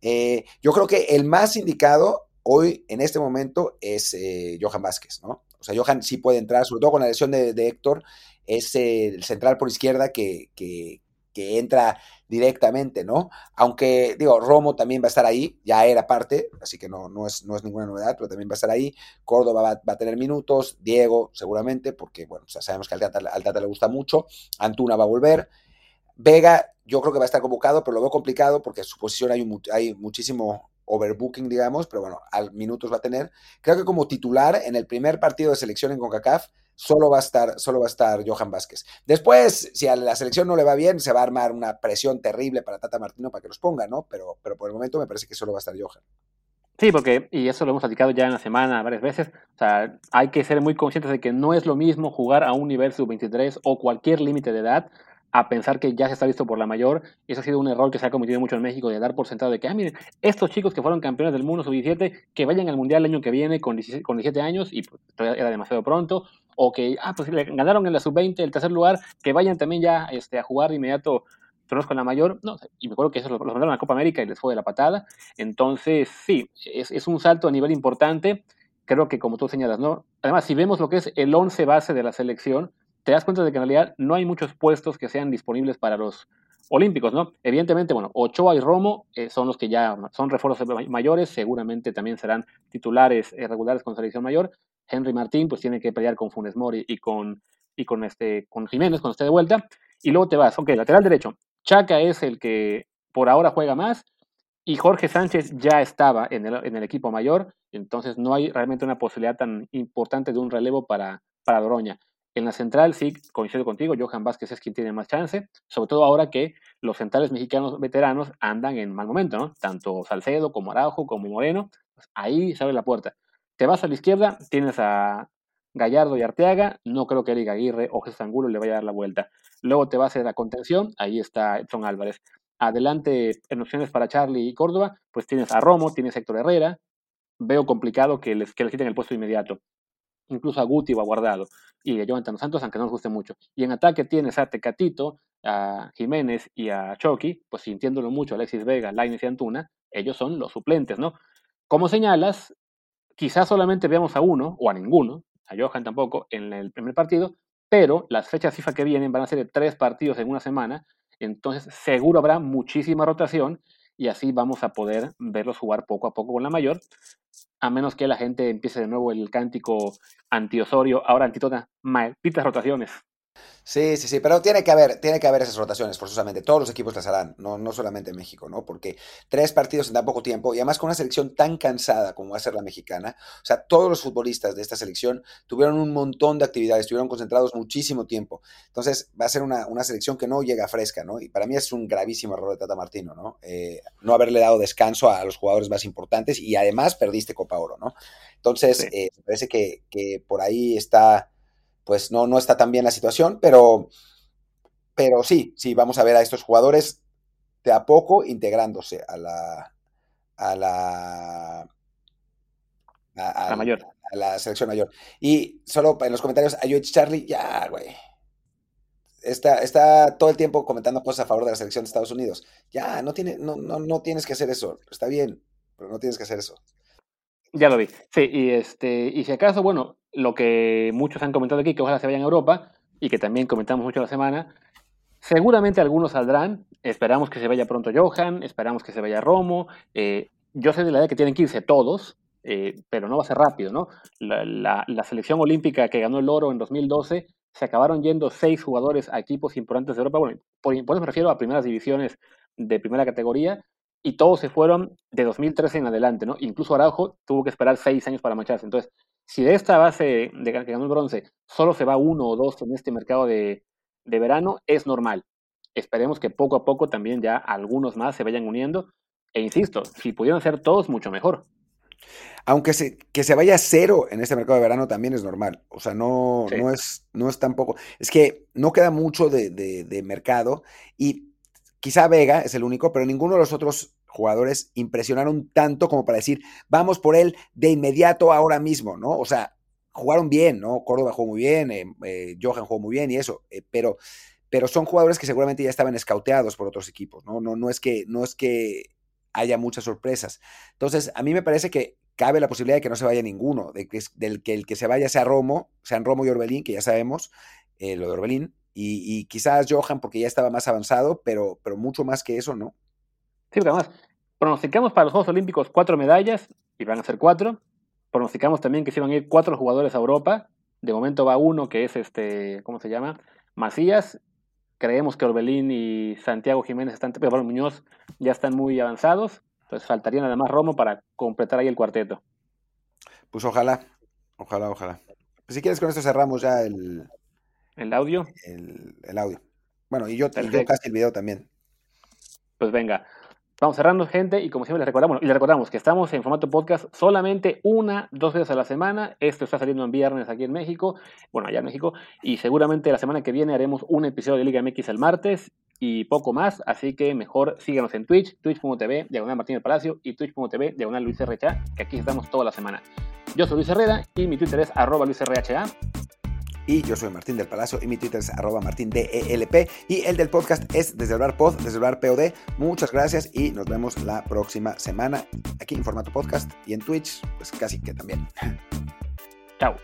S1: Eh, yo creo que el más indicado hoy, en este momento, es eh, Johan Vázquez, ¿no? O sea, Johan sí puede entrar, sobre todo con la lesión de, de Héctor, es el central por izquierda que, que, que, entra directamente, ¿no? Aunque, digo, Romo también va a estar ahí, ya era parte, así que no, no, es, no es ninguna novedad, pero también va a estar ahí. Córdoba va, a tener minutos, Diego seguramente, porque, bueno, sabemos que al Tata, le gusta mucho, Antuna va a volver. Vega, yo creo que va a estar convocado, pero lo veo complicado porque en su posición hay, hay muchísimo overbooking, digamos, pero bueno, al minutos va a tener. Creo que como titular en el primer partido de selección en CONCACAF solo va a estar, solo va a estar Johan Vázquez. Después, si a la selección no le va bien, se va a armar una presión terrible para Tata Martino para que los ponga, ¿no? Pero, pero por el momento me parece que solo va a estar Johan.
S2: Sí, porque, y eso lo hemos platicado ya en la semana varias veces, o sea, hay que ser muy conscientes de que no es lo mismo jugar a un nivel sub-23 o cualquier límite de edad a pensar que ya se está listo por la mayor. Eso ha sido un error que se ha cometido mucho en México, de dar por sentado de que, ah, miren, estos chicos que fueron campeones del mundo sub-17, que vayan al Mundial el año que viene con 17, con 17 años, y pues, era demasiado pronto, o que, ah, pues le ganaron en la sub-20 el tercer lugar, que vayan también ya este, a jugar de inmediato torneos con la mayor, no, y me acuerdo que eso los, mandaron a la Copa América y les fue de la patada. Entonces, sí, es, es un salto a nivel importante. Creo que como tú señalas, ¿no? Además, si vemos lo que es el 11 base de la selección, te das cuenta de que en realidad no hay muchos puestos que sean disponibles para los olímpicos, ¿no? Evidentemente, bueno, Ochoa y Romo eh, son los que ya son refuerzos mayores, seguramente también serán titulares eh, regulares con selección mayor. Henry Martín, pues tiene que pelear con Funes Mori y con, y con, este, con Jiménez cuando esté de vuelta. Y luego te vas, ok, lateral derecho. Chaca es el que por ahora juega más. Y Jorge Sánchez ya estaba en el, en el equipo mayor, entonces no hay realmente una posibilidad tan importante de un relevo para, para Doroña. En la central, sí, coincido contigo, Johan Vázquez es quien tiene más chance, sobre todo ahora que los centrales mexicanos veteranos andan en mal momento, ¿no? Tanto Salcedo como Araujo como Moreno, pues ahí se abre la puerta. Te vas a la izquierda, tienes a Gallardo y Arteaga, no creo que Eric Aguirre o Jesús Angulo le vaya a dar la vuelta. Luego te vas a la contención, ahí está Edson Álvarez. Adelante, en opciones para Charlie y Córdoba, pues tienes a Romo, tienes a Héctor Herrera, veo complicado que les, que les quiten el puesto inmediato. incluso a Guti o a Guardado, y a Jonathan Santos, aunque no nos guste mucho. Y en ataque tienes a Tecatito, a Jiménez y a Chucky, pues sintiéndolo mucho, Alexis Vega, Lainez y Antuna, ellos son los suplentes, ¿no? Como señalas, quizás solamente veamos a uno o a ninguno, a Johan tampoco, en el primer partido, pero las fechas FIFA que vienen van a ser de tres partidos en una semana, entonces seguro habrá muchísima rotación y así vamos a poder verlos jugar poco a poco con la mayor, a menos que la gente empiece de nuevo el cántico anti-Osorio, ahora anti-Tona, malditas rotaciones.
S1: Sí, sí, sí, pero tiene que haber, tiene que haber esas rotaciones forzosamente. Todos los equipos las harán, no, no solamente México, ¿no? Porque tres partidos en tan poco tiempo y además con una selección tan cansada como va a ser la mexicana, o sea, todos los futbolistas de esta selección tuvieron un montón de actividades, estuvieron concentrados muchísimo tiempo. Entonces va a ser una, selección que no llega fresca, ¿no? Y para mí es un gravísimo error de Tata Martino, ¿no? Eh, no haberle dado descanso a los jugadores más importantes y además perdiste Copa Oro, ¿no? Entonces, eh, parece que, que por ahí está pues no, no está tan bien la situación, pero, pero sí, sí, vamos a ver a estos jugadores de a poco integrándose a la, a la,
S2: a, mayor.
S1: a la selección mayor. Y solo en los comentarios, a Charlie, ya, güey. Está, está todo el tiempo comentando cosas a favor de la selección de Estados Unidos. Ya, no, tiene, no, no, no tienes que hacer eso. Está bien, pero no tienes que hacer eso.
S2: Ya lo vi. Sí, y este, y si acaso, bueno, lo que muchos han comentado aquí, que ojalá se vayan a Europa, y que también comentamos mucho la semana, seguramente algunos saldrán, esperamos que se vaya pronto Johan, esperamos que se vaya Romo, eh, yo sé de la idea que tienen que irse todos, eh, pero no va a ser rápido, ¿no? La, selección olímpica que ganó el oro en 2012, se acabaron yendo seis jugadores a equipos importantes de Europa, bueno, por, por eso me refiero a primeras divisiones de primera categoría, y todos se fueron de 2013 en adelante, ¿no? Incluso Araujo tuvo que esperar seis años para marcharse. Entonces, si de esta base de que ganó el bronce solo se va uno o dos en este mercado de, verano, es normal. Esperemos que poco a poco también ya algunos más se vayan uniendo. E insisto, si pudieran ser todos, mucho mejor.
S1: Aunque se, que se vaya cero en este mercado de verano también es normal. O sea, no, no, es, no es tampoco. Es que no queda mucho de, de mercado y Quizá Vega es el único, pero ninguno de los otros jugadores impresionaron tanto como para decir, vamos por él de inmediato ahora mismo, ¿no? O sea, jugaron bien, ¿no? Córdoba jugó muy bien, eh, eh, Johan jugó muy bien y eso, eh, pero, pero son jugadores que seguramente ya estaban escauteados por otros equipos, ¿no? No, no, es que, no es que haya muchas sorpresas. Entonces, a mí me parece que cabe la posibilidad de que no se vaya ninguno, de que, del que el que se vaya sea Romo, sean Romo y Orbelín, que ya sabemos, lo de Orbelín, y, quizás Johan porque ya estaba más avanzado, pero, pero mucho más que eso, ¿no?
S2: Sí, porque además pronosticamos para los Juegos Olímpicos cuatro medallas, y van a ser cuatro. Pronosticamos también que se van a ir cuatro jugadores a Europa. De momento va uno que es este, ¿cómo se llama? Macías. Creemos que Orbelín y Santiago Jiménez están, pero bueno, Muñoz ya están muy avanzados. Entonces faltaría nada más Romo para completar ahí el cuarteto.
S1: Pues ojalá, ojalá, ojalá. Pues si quieres con esto cerramos ya el,
S2: ¿El audio?
S1: El, audio. Bueno, y yo, yo casi el video también.
S2: Pues venga. Vamos cerrando, gente, y como siempre les recordamos, y les recordamos que estamos en formato podcast solamente una, dos veces a la semana. Esto está saliendo en viernes aquí en México, bueno, allá en México, y seguramente la semana que viene haremos un episodio de Liga MX el martes y poco más, así que mejor síganos en Twitch, twitch.tv, diagonal Martín del Palacio, y twitch.tv, diagonal Luis RHA, que aquí estamos toda la semana. Yo soy Luis Herrera y mi Twitter es arroba Luis RHA.
S1: Y yo soy Martín del Palacio y mi Twitter es arroba martindelp. Y el del podcast es desde el bar pod, desde el bar POD. Muchas gracias y nos vemos la próxima semana aquí en formato podcast y en Twitch, pues casi que también.
S2: Chao.